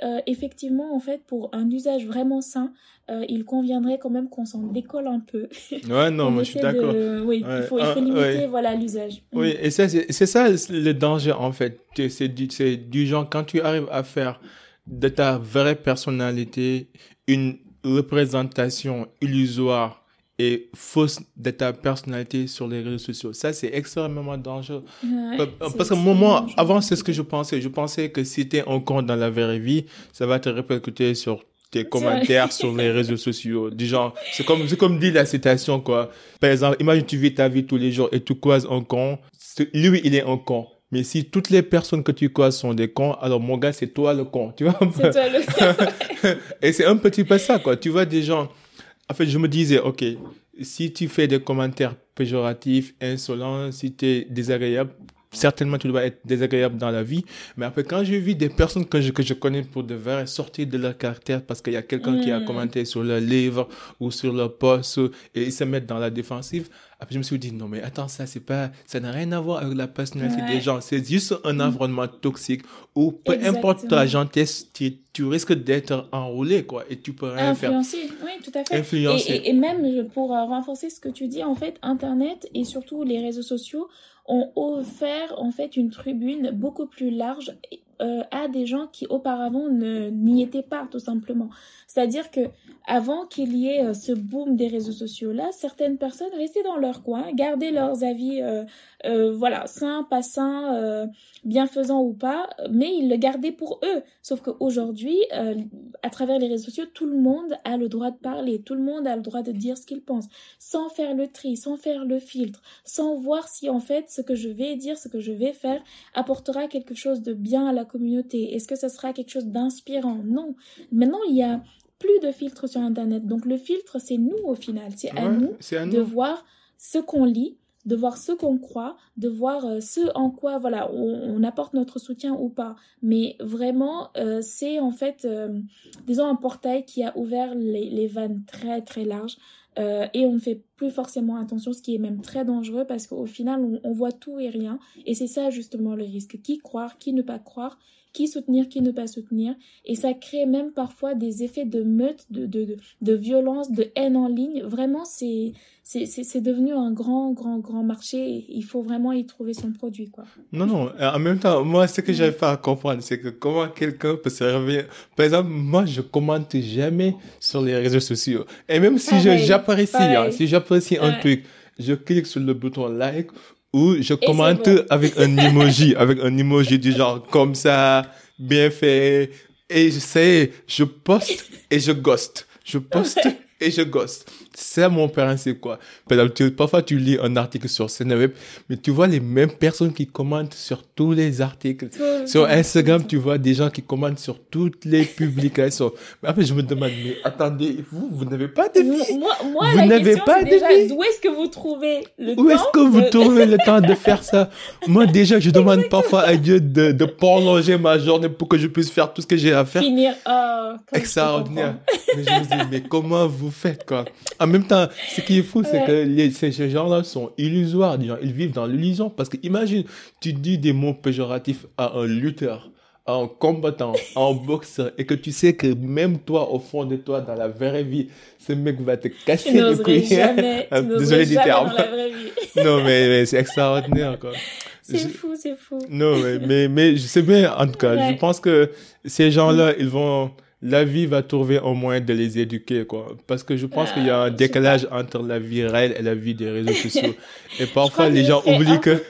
euh, effectivement, en fait, pour un usage vraiment sain, euh, il conviendrait quand même qu'on s'en décolle un peu. Ouais, non, moi je suis d'accord. Oui, il, faut, il faut limiter voilà l'usage. Oui, mm. et c'est ça le danger en fait. C'est du, du genre quand tu arrives à faire de ta vraie personnalité une représentation illusoire et fausse de ta personnalité sur les réseaux sociaux. Ça, c'est extrêmement dangereux. Parce que moi, avant, c'est ce que je pensais. Je pensais que si tu es en compte dans la vraie vie, ça va te répercuter sur tes commentaires sur les réseaux sociaux. Du genre, c'est comme, c'est comme dit la citation, quoi. Par exemple, imagine tu vis ta vie tous les jours et tu croises un con. Lui, il est un con. Mais si toutes les personnes que tu croises sont des cons, alors mon gars, c'est toi le con, tu vois. C'est toi le Et c'est un petit peu ça, quoi. Tu vois des gens, en fait, je me disais, OK, si tu fais des commentaires péjoratifs, insolents, si tu es désagréable, certainement tu dois être désagréable dans la vie. Mais après, quand j'ai vu des personnes que je, que je connais pour de vrai sortir de leur caractère parce qu'il y a quelqu'un qui a mm. commenté sur leur livre ou sur leur poste et ils se mettent dans la défensive, après je me suis dit, non mais attends, ça c'est pas, ça n'a rien à voir avec la personnalité des gens. C'est juste un mm. environnement toxique où peu importe ta gentillesse, tu, tu risques d'être enroulé quoi et tu peux rien Influencer. faire. Oui, tout à fait. Influencer. Et, et, et même pour euh, renforcer ce que tu dis, en fait, Internet et surtout les réseaux sociaux ont offert en fait une tribune beaucoup plus large euh, à des gens qui auparavant n'y étaient pas tout simplement. C'est-à-dire que avant qu'il y ait euh, ce boom des réseaux sociaux là, certaines personnes restaient dans leur coin, gardaient leurs avis euh, euh voilà, sains, pas sains, bienfaisants ou pas, mais ils le gardaient pour eux. Sauf qu'aujourd'hui, à travers les réseaux sociaux, tout le monde a le droit de parler, tout le monde a le droit de dire ce qu'il pense, sans faire le tri, sans faire le filtre, sans voir si en fait ce que je vais dire, ce que je vais faire apportera quelque chose de bien à la communauté Est-ce que ce sera quelque chose d'inspirant? Non. Maintenant, il y a plus de filtres sur Internet. Donc le filtre, c'est nous au final. C'est à, nous de voir ce qu'on lit, de voir ce qu'on croit, de voir euh, ce en quoi voilà on, apporte notre soutien ou pas. Mais vraiment, euh, c'est en fait, euh, disons, un portail qui a ouvert les, les vannes très très larges. Et on ne fait plus forcément attention, ce qui est même très dangereux parce qu'au final, on, on, voit tout et rien. Et c'est ça justement le risque. Qui croire, qui ne pas croire qui soutenir, qui ne pas soutenir. Et ça crée même parfois des effets de meute, de, de, de, violence, de haine en ligne. Vraiment, c'est, c'est, devenu un grand, grand, grand marché. Il faut vraiment y trouver son produit, quoi. Non, non. En même temps, moi, ce que j'avais pas à comprendre, c'est que comment quelqu'un peut se réveiller. Par exemple, moi, je commente jamais sur les réseaux sociaux. Et même si j'apprécie, hein, si j'apprécie un truc, je clique sur le bouton like ou je commente avec un emoji, avec un emoji du genre comme ça, bien fait. Et je sais, je poste et je ghost. Je poste et je gosse. C'est mon principe, quoi? Parfois, tu lis un article sur Web, mais tu vois les mêmes personnes qui commentent sur tous les articles. sur Instagram, tu vois des gens qui commentent sur toutes les publications. Mais après, je me demande, mais attendez, vous, vous n'avez pas de vie. Moi, moi vous n'avez pas de vie. D'où est-ce que vous trouvez le temps Où est-ce que vous trouvez le temps de faire ça? Moi, déjà, je demande parfois à Dieu de, de prolonger ma journée pour que je puisse faire tout ce que j'ai à faire. Finir, oh, Extraordinaire. Mais je me dis, mais comment vous faites, quoi En même temps, ce qui est fou, c'est que les, ces gens-là sont illusoires. Ils vivent dans l'illusion. Parce que imagine, tu dis des mots péjoratifs à un lutteur à un combattant, à un boxeur, et que tu sais que même toi, au fond de toi, dans la vraie vie, ce mec va te casser le couilles. Jamais, tu Désolé du terme. Dans la vraie vie. non, mais, mais c'est extraordinaire, quoi. C'est fou, c'est fou. Non, mais, mais, mais je sais bien, en tout cas, je pense que ces gens-là, ils vont, la vie va trouver un moyen de les éduquer, quoi. Parce que je pense qu'il y a un ah, décalage entre la vie réelle et la vie des réseaux sociaux. Et parfois, les gens oublient que,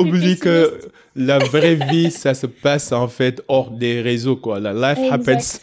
oublient que la vraie vie, ça se passe, en fait, hors des réseaux, quoi. La life happens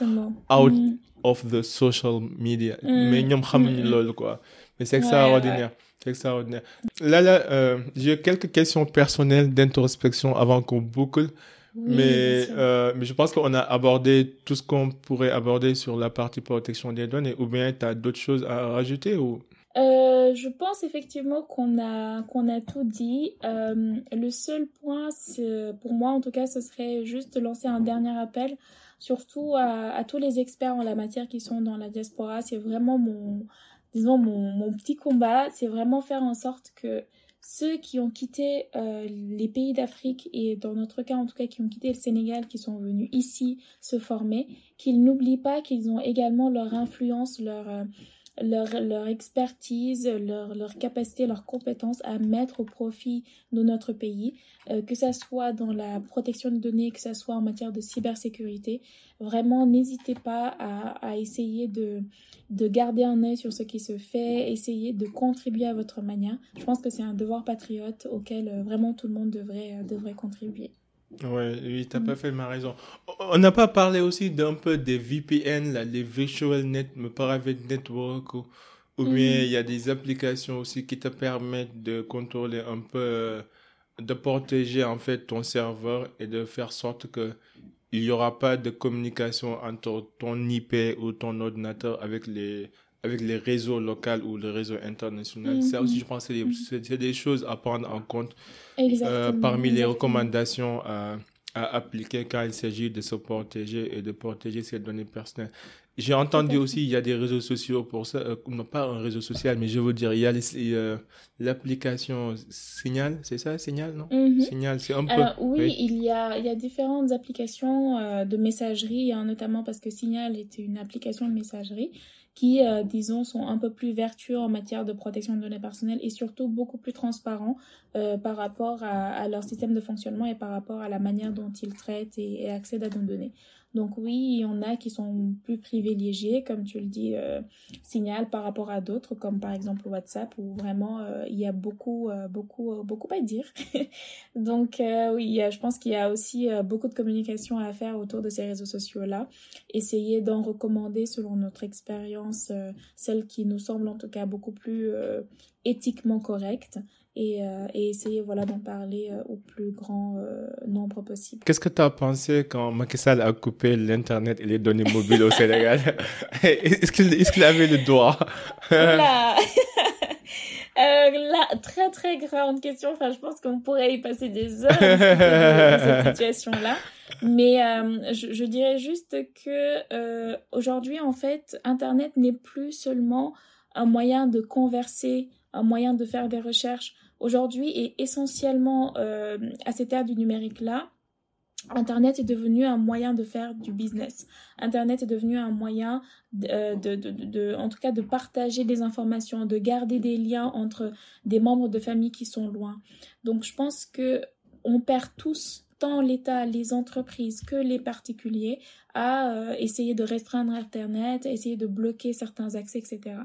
out mm. of the social media. Mm. Mais mm. quoi. Mais c'est extraordinaire. C'est extraordinaire. Là, là, euh, j'ai quelques questions personnelles d'introspection avant qu'on boucle mais, euh, mais je pense qu'on a abordé tout ce qu'on pourrait aborder sur la partie protection des données. Ou bien tu as d'autres choses à rajouter ou... Euh, je pense effectivement qu'on a, qu'on a tout dit. Euh, le seul point, pour moi en tout cas, ce serait juste de lancer un dernier appel, surtout à, à tous les experts en la matière qui sont dans la diaspora. C'est vraiment mon, disons, mon, mon petit combat. C'est vraiment faire en sorte que ceux qui ont quitté euh, les pays d'Afrique et dans notre cas en tout cas qui ont quitté le Sénégal, qui sont venus ici se former, qu'ils n'oublient pas qu'ils ont également leur influence, leur, euh, leur, leur expertise, leur, leur capacité, leurs compétences à mettre au profit de notre pays, euh, que ça soit dans la protection de données, que ça soit en matière de cybersécurité. Vraiment, n'hésitez pas à, à essayer de, de garder un œil sur ce qui se fait, essayer de contribuer à votre manière. Je pense que c'est un devoir patriote auquel euh, vraiment tout le monde devrait, euh, devrait contribuer. Ouais, oui, t'as pas fait ma raison. On n'a pas parlé aussi d'un peu des VPN, là, les Virtual Net, Private Network, ou, ou bien mm. il y a des applications aussi qui te permettent de contrôler un peu, euh, de protéger en fait ton serveur et de faire sorte que il y aura pas de communication entre ton IP ou ton ordinateur avec les avec les réseaux locaux ou le réseau international. Ça aussi, je pense, c'est des, choses à prendre en compte euh, parmi les recommandations à, à appliquer quand il s'agit de se protéger et de protéger ses données personnelles. J'ai entendu aussi, il y a des réseaux sociaux pour ça, euh, non pas un réseau social, mais je veux dire, il y a l'application Signal, c'est ça, Signal, non? Mhm. Signal, c'est un peu... oui, Il, y a, il y a différentes applications euh, de messagerie, hein, notamment parce que Signal était une application de messagerie qui, euh, disons, sont un peu plus vertueux en matière de protection de données personnelles et surtout beaucoup plus transparents euh, par rapport à, leur système de fonctionnement et par rapport à la manière dont ils traitent et, et accèdent à nos données. Donc oui, il y en a qui sont plus privilégiés, comme tu le dis, euh, Signal par rapport à d'autres, comme par exemple WhatsApp, où vraiment euh, il y a beaucoup, euh, beaucoup, beaucoup à dire. Donc oui, je pense qu'il y a aussi beaucoup de communication à faire autour de ces réseaux sociaux-là. Essayer d'en recommander selon notre expérience, celle qui nous semble en tout cas beaucoup plus éthiquement correcte et, euh, et essayer voilà, d'en parler euh, au plus grand euh, nombre possible. Qu'est-ce que tu as pensé quand Macky Sall a coupé l'Internet et les données mobiles au Sénégal? Est-ce qu'il est qu avait le droit? Là, là, très très grande question. Enfin, je pense qu'on pourrait y passer des heures dans cette situation-là. Mais je, je, dirais juste que aujourd'hui, en fait, Internet n'est plus seulement un moyen de converser, un moyen de faire des recherches, aujourd'hui et essentiellement euh, à cette ère du numérique-là, Internet est devenu un moyen de faire du business. Internet est devenu un moyen euh, de, en tout cas, de partager des informations, de garder des liens entre des membres de famille qui sont loin. Donc, je pense que on perd tous, tant l'État, les entreprises que les particuliers, à euh, essayer de restreindre Internet, essayer de bloquer certains accès, etc.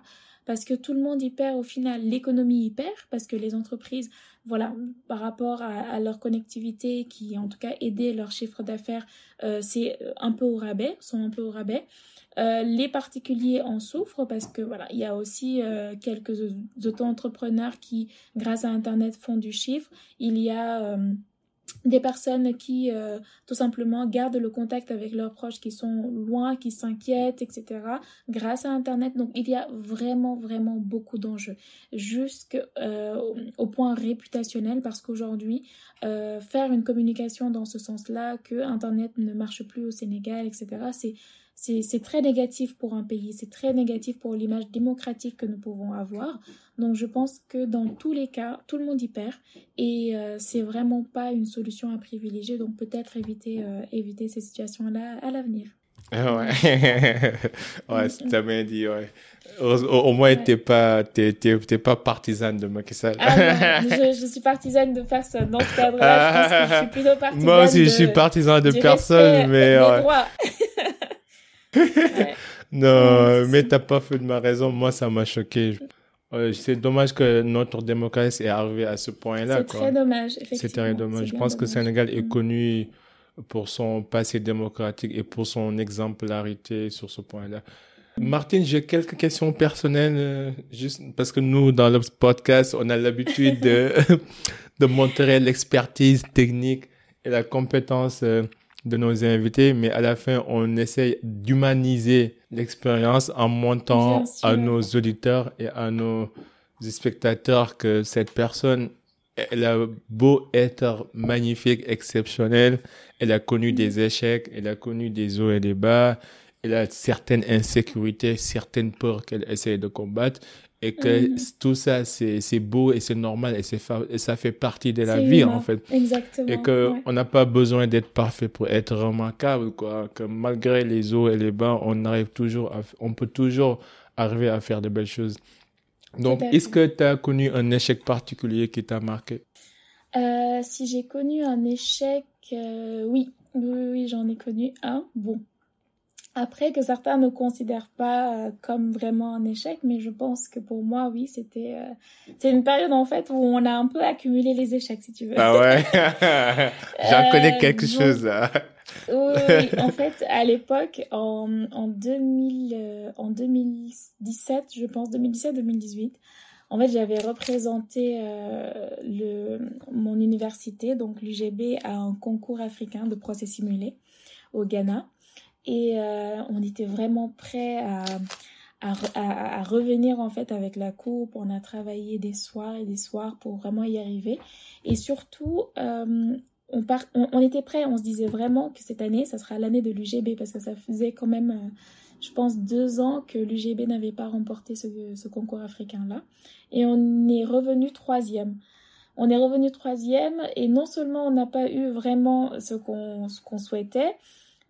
parce que tout le monde y perd au final, l'économie y perd parce que les entreprises, voilà, par rapport à, leur connectivité qui en tout cas aider leur chiffre d'affaires, euh, c'est un peu au rabais, sont un peu au rabais. Euh, les particuliers en souffrent parce que voilà, il y a aussi euh, quelques auto-entrepreneurs qui, grâce à Internet, font du chiffre. Il y a des personnes qui euh, tout simplement gardent le contact avec leurs proches qui sont loin, qui s'inquiètent, etc. grâce à Internet. Donc il y a vraiment, vraiment beaucoup d'enjeux jusqu'au euh, point réputationnel parce qu'aujourd'hui, euh, faire une communication dans ce sens-là, que Internet ne marche plus au Sénégal, etc., c'est c'est très négatif pour un pays, c'est très négatif pour l'image démocratique que nous pouvons avoir. Donc je pense que dans tous les cas, tout le monde y perd et euh, c'est vraiment pas une solution à privilégier. Donc peut-être éviter, euh, éviter ces situations-là à l'avenir. Ah ouais, ouais, c'est bien dit, ouais. Au, moins, tu t'es pas, t'es, pas partisane de Macky Sall. Ah je, je, suis partisane de personne. Dans ce cadre-là, je pense que je suis plutôt partisane Moi aussi, je suis partisan de personne, mais. Non, mais t'as pas fait de ma raison. Moi, ça m'a choqué. c'est dommage que notre démocratie est arrivée à ce point-là. C'est très dommage, C'est très dommage. Je pense que le Sénégal est mm. connu pour son passé démocratique et pour son exemplarité sur ce point-là. Martine, j'ai quelques questions personnelles, euh, juste parce que nous, dans le podcast, on a l'habitude de, de montrer l'expertise technique et la compétence euh, de nos invités, mais à la fin, on essaye d'humaniser l'expérience en montrant à nos auditeurs et à nos spectateurs que cette personne, elle a beau être magnifique, exceptionnelle, elle a connu des mm. échecs, elle a connu des hauts et des bas, elle a certaines insécurités, certaines peurs qu'elle essaie de combattre et que mhm. tout ça c'est beau et c'est normal et c'est ça fait partie de la vie en fait. Exactement et que on n'a pas besoin d'être parfait pour être remarquable quoi. Que malgré les hauts et les bas on arrive toujours à, on peut toujours arriver à faire de belles choses. Donc est-ce que tu as connu un échec particulier qui t'a marqué? Euh, si j'ai connu un échec euh, oui oui, oui j'en ai connu un. Bon après, que certains ne considèrent pas euh, comme vraiment un échec, mais je pense que pour moi, oui, c'était euh, c'est une période en fait où on a un peu accumulé les échecs, si tu veux. Ah ouais, j'en connais euh, quelque chose là. oui, en fait, à l'époque, en, en, 2000, en 2017, je pense, 2017-2018, en fait, j'avais représenté le, mon université, donc l'UGB, à un concours africain de procès simulés au Ghana. Et euh, on était vraiment prêts à, à, revenir en fait avec la coupe. On a travaillé des soirs et des soirs pour vraiment y arriver. Et surtout, euh, on, on, était prêts. On se disait vraiment que cette année, ça sera l'année de l'UGB parce que ça faisait quand même, euh, je pense, deux ans que l'UGB n'avait pas remporté ce, concours africain-là. Et on est revenu troisième. On est revenu troisième et non seulement on n'a pas eu vraiment ce qu'on souhaitait,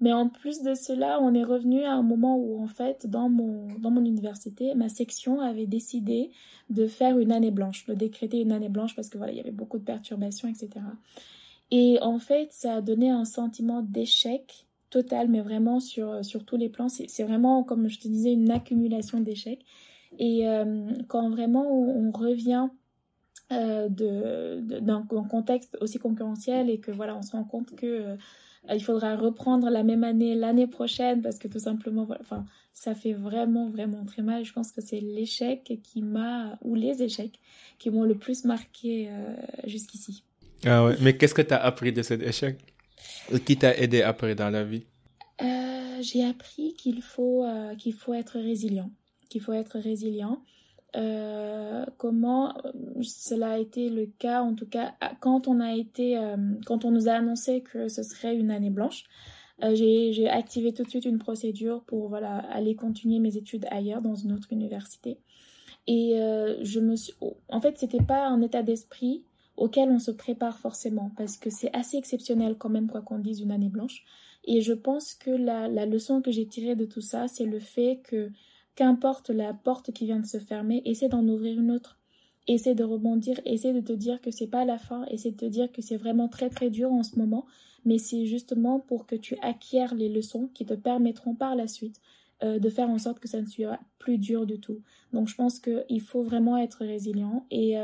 mais en plus de cela, on est revenu à un moment où, en fait, dans mon, dans mon université, ma section avait décidé de faire une année blanche, de décréter une année blanche parce que voilà, il y avait beaucoup de perturbations, etc. Et en fait, ça a donné un sentiment d'échec total, mais vraiment sur, sur tous les plans. C'est vraiment, comme je te disais, une accumulation d'échecs. Et euh, quand vraiment on, revient euh, d'un contexte aussi concurrentiel et que voilà, on se rend compte que euh, il faudra reprendre la même année l'année prochaine parce que tout simplement, enfin, ça fait vraiment, vraiment très mal. Je pense que c'est l'échec qui m'a, ou les échecs, qui m'ont le plus marqué euh, jusqu'ici. Ah ouais, mais qu'est-ce que tu as appris de cet échec? Qui t'a aidé après dans la vie? Euh, J'ai appris qu'il faut, qu'il faut être résilient. Qu'il faut être résilient. Euh, comment euh, cela a été le cas, en tout cas quand on a été, euh, quand on nous a annoncé que ce serait une année blanche. j'ai activé tout de suite une procédure pour voilà aller continuer mes études ailleurs dans une autre université. Et je me suis, oh, en fait, c'était pas un état d'esprit auquel on se prépare forcément parce que c'est assez exceptionnel quand même quoi qu'on dise une année blanche. Et je pense que la, la leçon que j'ai tirée de tout ça, c'est le fait que Qu'importe la porte qui vient de se fermer, essaie d'en ouvrir une autre. Essaie de rebondir, essaie de te dire que c'est pas la fin, essaie de te dire que c'est vraiment très très dur en ce moment, mais c'est justement pour que tu acquières les leçons qui te permettront par la suite de faire en sorte que ça ne soit plus dur du tout. Donc je pense qu'il faut vraiment être résilient et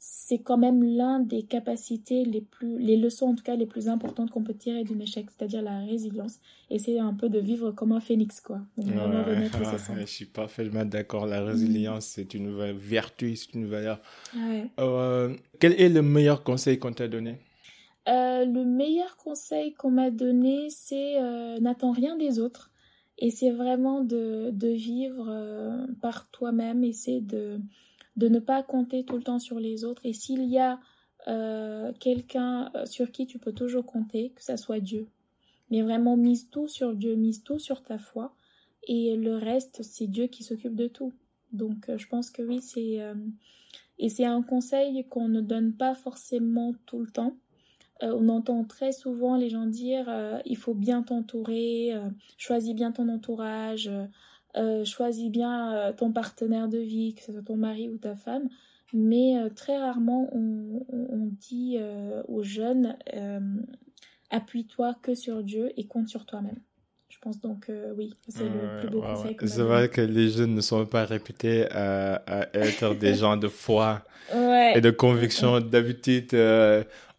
c'est quand même l'un des capacités les plus, les leçons en tout cas les plus importantes qu'on peut tirer d'une échec, c'est-à-dire la résilience. Essayer un peu de vivre comme un phénix, quoi. Donc, je suis parfaitement d'accord. La résilience, mm. c'est une vertu, c'est une valeur. Euh, quel est le meilleur conseil qu'on t'a donné? Euh, Le meilleur conseil qu'on m'a donné, c'est euh, n'attends rien des autres. Et c'est vraiment de, de vivre par toi-même, essayer de de ne pas compter tout le temps sur les autres. Et s'il y a euh, quelqu'un euh, sur qui tu peux toujours compter, que ça soit Dieu. Mais vraiment, mise tout sur Dieu, mise tout sur ta foi. Et le reste, c'est Dieu qui s'occupe de tout. Donc, euh, je pense que oui, c'est. et c'est un conseil qu'on ne donne pas forcément tout le temps. on entend très souvent les gens dire il faut bien t'entourer, choisis bien ton entourage, euh, choisis bien euh, ton partenaire de vie, que ce soit ton mari ou ta femme, mais euh, très rarement on, dit aux jeunes appuie-toi que sur Dieu et compte sur toi-même. Je pense donc oui, c'est le plus beau conseil. c'est vrai que les jeunes ne sont pas réputés à, être des gens de foi et de conviction. D'habitude,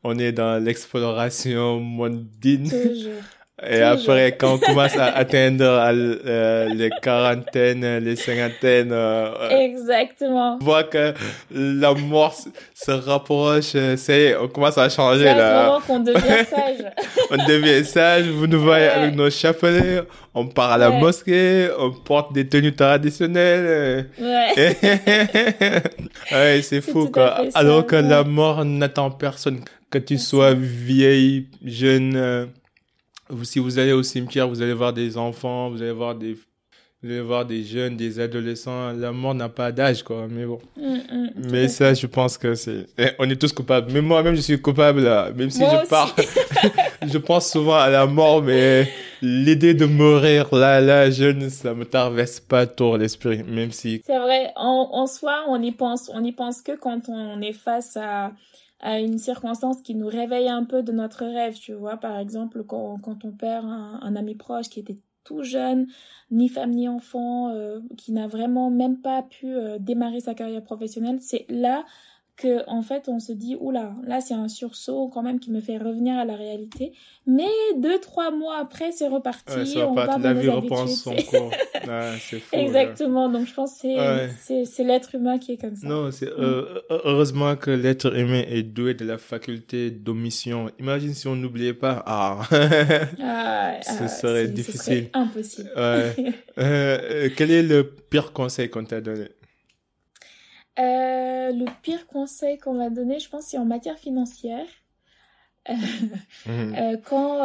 on est dans l'exploration mondaine. Toujours. Et après, quand on commence à atteindre euh, les quarantaines, les cinquantaines, euh, exactement. on voit que la mort se rapproche. C'est, on commence à changer là. C'est à ce moment qu'on devient sage. on devient sage. Vous nous voyez avec nos chapelets. On part à la mosquée. On porte des tenues traditionnelles. Ouais. ouais, c'est fou quoi. Alors que la mort n'attend personne. Que tu sois vieille, jeune si vous allez au cimetière, vous allez voir des enfants, vous allez voir des, vous allez voir des jeunes, des adolescents. La mort n'a pas d'âge, quoi. Mais bon. Mm, mm, mais ça, je pense que c'est, eh, on est tous coupables. Même moi-même, je suis coupable, là. Même si je pars, je pense souvent à la mort, mais l'idée de mourir, là, là, jeune, ça me traverse pas trop l'esprit, même si. C'est vrai. En, en soi, on y pense, on y pense que quand on est face à, à une circonstance qui nous réveille un peu de notre rêve, tu vois. Par exemple, quand, quand on perd un, ami proche qui était tout jeune, ni femme ni enfant, euh, qui n'a vraiment même pas pu euh, démarrer sa carrière professionnelle, c'est là que en fait on se dit oula là c'est un sursaut quand même qui me fait revenir à la réalité. Mais deux trois mois après c'est reparti on va la vie reprend son cours fou, exactement donc je pense que c'est c'est l'être humain qui est comme ça. Non c'est euh, heureusement que l'être humain est doué de la faculté d'omission. Imagine si on n'oubliait pas. Ah, ah ce ah, serait difficile ce serait impossible. Euh, quel est le pire conseil qu'on t'a donné? Euh, le pire conseil qu'on m'a donné, je pense, c'est en matière financière. Euh, mhm. euh, quand,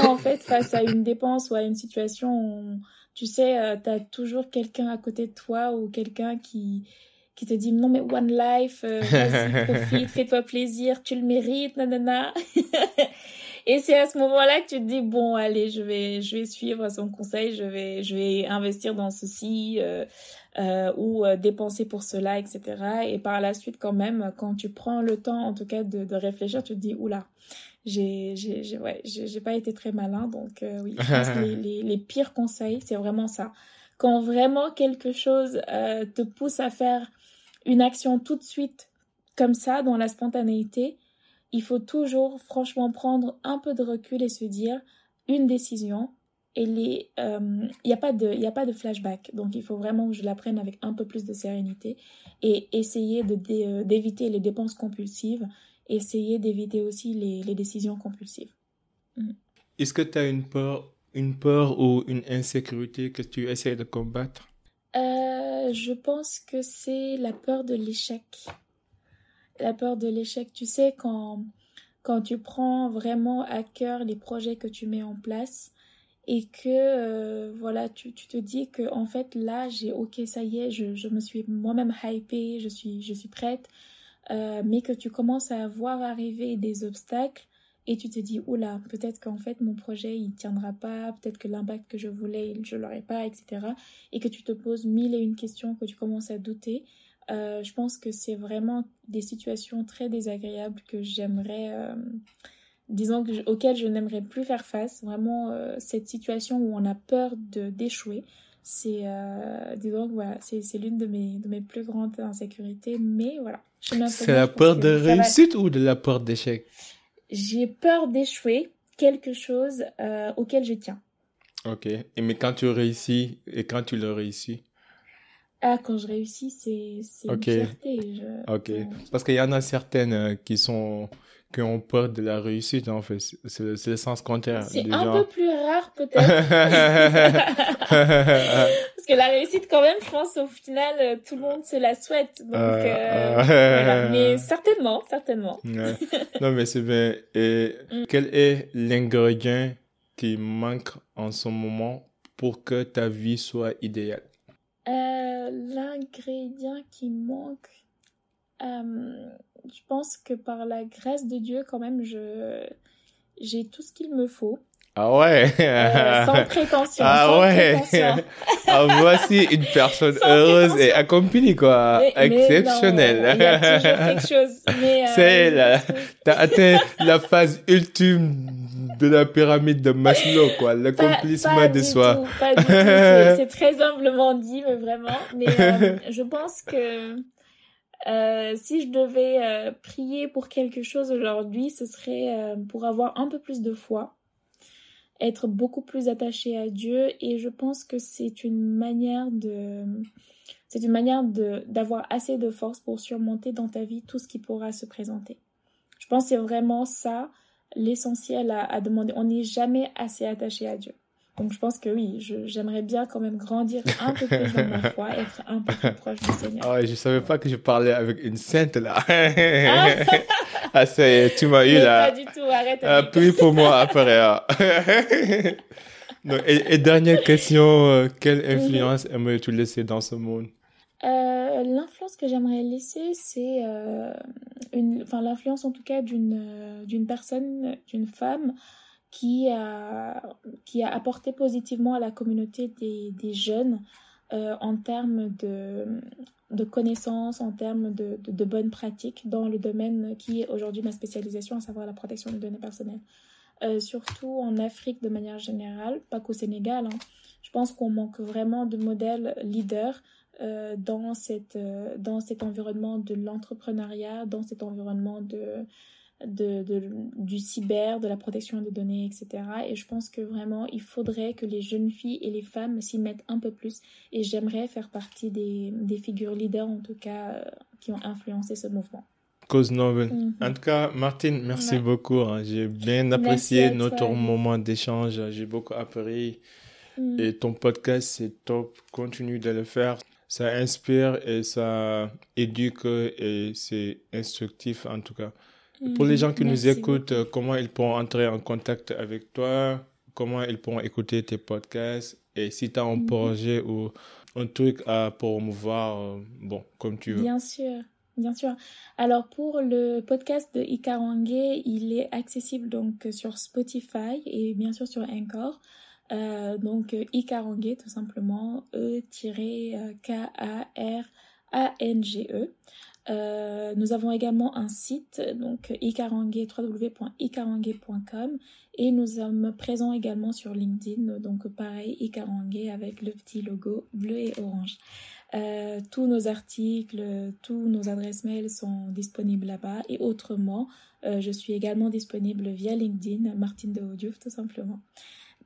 quand, en fait, face à une dépense ou à une situation, tu sais, tu as toujours quelqu'un à côté de toi ou quelqu'un qui, qui te dit non mais one life, vas-y, profite, fais-toi plaisir, tu le mérites, nanana. Et c'est à ce moment-là que tu te dis bon allez je vais je vais suivre son conseil, je vais je vais investir dans ceci euh, euh, ou euh, dépenser pour cela etc. Et par la suite quand même quand tu prends le temps en tout cas de, de réfléchir tu te dis oula j'ai j'ai ouais j'ai pas été très malin donc euh, oui je pense que les, les, les pires conseils c'est vraiment ça quand vraiment quelque chose euh, te pousse à faire une action tout de suite comme ça dans la spontanéité il faut toujours franchement prendre un peu de recul et se dire une décision il n'y a pas de il a pas de flashback donc il faut vraiment que je la prenne avec un peu plus de sérénité et essayer de euh, d'éviter les dépenses compulsives essayer d'éviter aussi les, les, décisions compulsives mm. est-ce que tu as une peur une peur ou une insécurité que tu essaies de combattre? Euh, je pense que c'est la peur de l'échec la peur de l'échec. Tu sais, quand, quand tu prends vraiment à cœur les projets que tu mets en place et que euh, voilà, tu, te dis que en fait là, j'ai ok, ça y est, je, me suis moi-même hypée, je suis, je suis prête, euh, mais que tu commences à voir arriver des obstacles et tu te dis oula peut-être qu'en fait mon projet il tiendra pas peut-être que l'impact que je voulais je l'aurai pas etc et que tu te poses mille et une questions que tu commences à douter. Euh, je pense que c'est vraiment des situations très désagréables que j'aimerais disons que auquel je n'aimerais plus faire face. Vraiment, cette situation où on a peur de d'échouer, c'est disons voilà, c'est l'une de mes de mes plus grandes insécurités. Mais voilà. C'est la peur de réussite ou de la peur d'échec? J'ai peur d'échouer quelque chose auquel je tiens. Ok. Et mais quand tu réussis et quand tu le réussis? Ah, quand je réussis, c'est une fierté. Ok. Parce qu'il y en a certaines euh, qui sont ont peur de la réussite en fait. C'est le sens contraire. C'est un peu plus rare peut-être. Parce que la réussite quand même, je pense au final, euh, tout le monde se la souhaite. Donc, euh, voilà. Mais certainement, certainement. Non mais c'est bien. Et mm. quel est l'ingrédient qui manque en ce moment pour que ta vie soit idéale? Euh, L'ingrédient qui manque, euh, je pense que par la grâce de Dieu, quand même, je j'ai tout ce qu'il me faut. Ah ouais. Euh, sans prétention. Ah ouais. ah, voici une personne heureuse et accomplie quoi, exceptionnelle. il y a toujours quelque chose. C'est là, t'as atteint la phase ultime de la pyramide de Maslow, quoi, l'accomplissement de soi. c'est très humblement dit, mais vraiment. Mais euh, je pense que euh, si je devais euh, prier pour quelque chose aujourd'hui, ce serait pour avoir un peu plus de foi, être beaucoup plus attaché à Dieu, et je pense que c'est une manière de c'est une manière de d'avoir assez de force pour surmonter dans ta vie tout ce qui pourra se présenter. Je pense que c'est vraiment ça l'essentiel à, demander. On n'est jamais assez attaché à Dieu. Donc je pense que oui, j'aimerais bien quand même grandir un peu plus dans ma foi, être un peu plus proche du Seigneur. Ah ouais, je savais pas que je parlais avec une sainte là. ah, ah c'est, tu m'as eu là. Pas du tout, arrête. Ah, puis pour moi après. Et, dernière question, euh, quelle influence aimerais-tu laisser dans ce monde? Euh, l'influence que j'aimerais laisser, c'est euh, une, enfin l'influence en tout cas d'une euh, d'une personne, d'une femme qui a qui a apporté positivement à la communauté des, des jeunes en termes de de connaissances, en termes de, de, bonnes pratiques dans le domaine qui est aujourd'hui ma spécialisation, à savoir la protection des données personnelles. surtout en Afrique de manière générale, pas qu'au Sénégal. Hein. Je pense qu'on manque vraiment de modèles leaders euh, dans, cette, euh, dans cet environnement de l'entrepreneuriat, dans cet environnement de, de, de, du cyber, de la protection des données, etc. Et je pense que vraiment, il faudrait que les jeunes filles et les femmes s'y mettent un peu plus. Et j'aimerais faire partie des, des, figures leaders, en tout cas, euh, qui ont influencé ce mouvement. Cause noble. Mhm. En tout cas, Martine, merci beaucoup. Hein. J'ai bien apprécié notre moment d'échange. J'ai beaucoup appris. Mhm. Et ton podcast, c'est top. Continue de le faire ça inspire et ça éduque et c'est instructif en tout cas. Pour les gens qui nous écoutent, comment ils pourront entrer en contact avec toi, comment ils pourront écouter tes podcasts? Et si tu as un mhm. projet ou un truc à promouvoir, euh, bon, comme tu veux. Bien sûr. Bien sûr. Alors pour le podcast de Ikarangue, il est accessible donc sur Spotify et bien sûr sur Encore. Euh, donc Ikarange tout simplement E-K-A-R-A-N-G-E. Euh, nous avons également un site, donc ikarange, www.ikarange.com et nous sommes présents également sur LinkedIn, donc pareil, Ikarange avec le petit logo bleu et orange. Euh, tous nos articles, tous nos adresses mail sont disponibles là-bas et autrement, euh, je suis également disponible via LinkedIn, Martine de Audiouf tout simplement.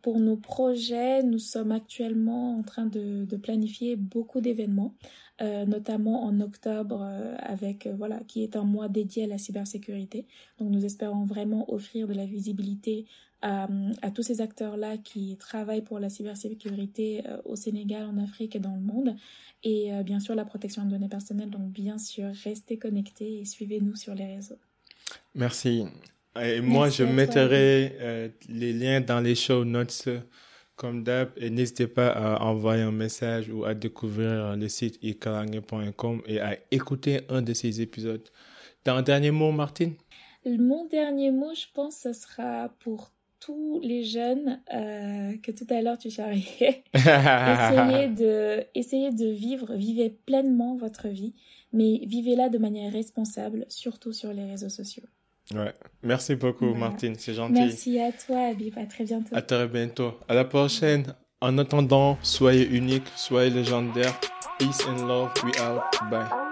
Pour nos projets, nous sommes actuellement en train de, planifier beaucoup d'événements, euh, notamment en octobre, euh, avec euh, voilà, qui est un mois dédié à la cybersécurité. Donc, nous espérons vraiment offrir de la visibilité à, tous ces acteurs-là qui travaillent pour la cybersécurité au Sénégal, en Afrique et dans le monde. Et bien sûr, la protection de données personnelles. Donc, bien sûr, restez connectés et suivez-nous sur les réseaux. Merci. Et moi, je mettrai euh, les liens dans les show notes comme d'hab. Et n'hésitez pas à envoyer un message ou à découvrir le site ikalange.com et à écouter un de ces épisodes. T'as un dernier mot, Martine? Mon dernier mot, je pense, ce sera pour tous les jeunes euh, que tout à l'heure tu charriais. essayez, de, essayez de vivre, vivez pleinement votre vie, mais vivez-la de manière responsable, surtout sur les réseaux sociaux. Ouais. Merci beaucoup, Martine. C'est gentil. Merci à toi, Abib. À très bientôt. À très bientôt. À la prochaine. En attendant, soyez unique, soyez légendaire. Peace and love. We out. Bye.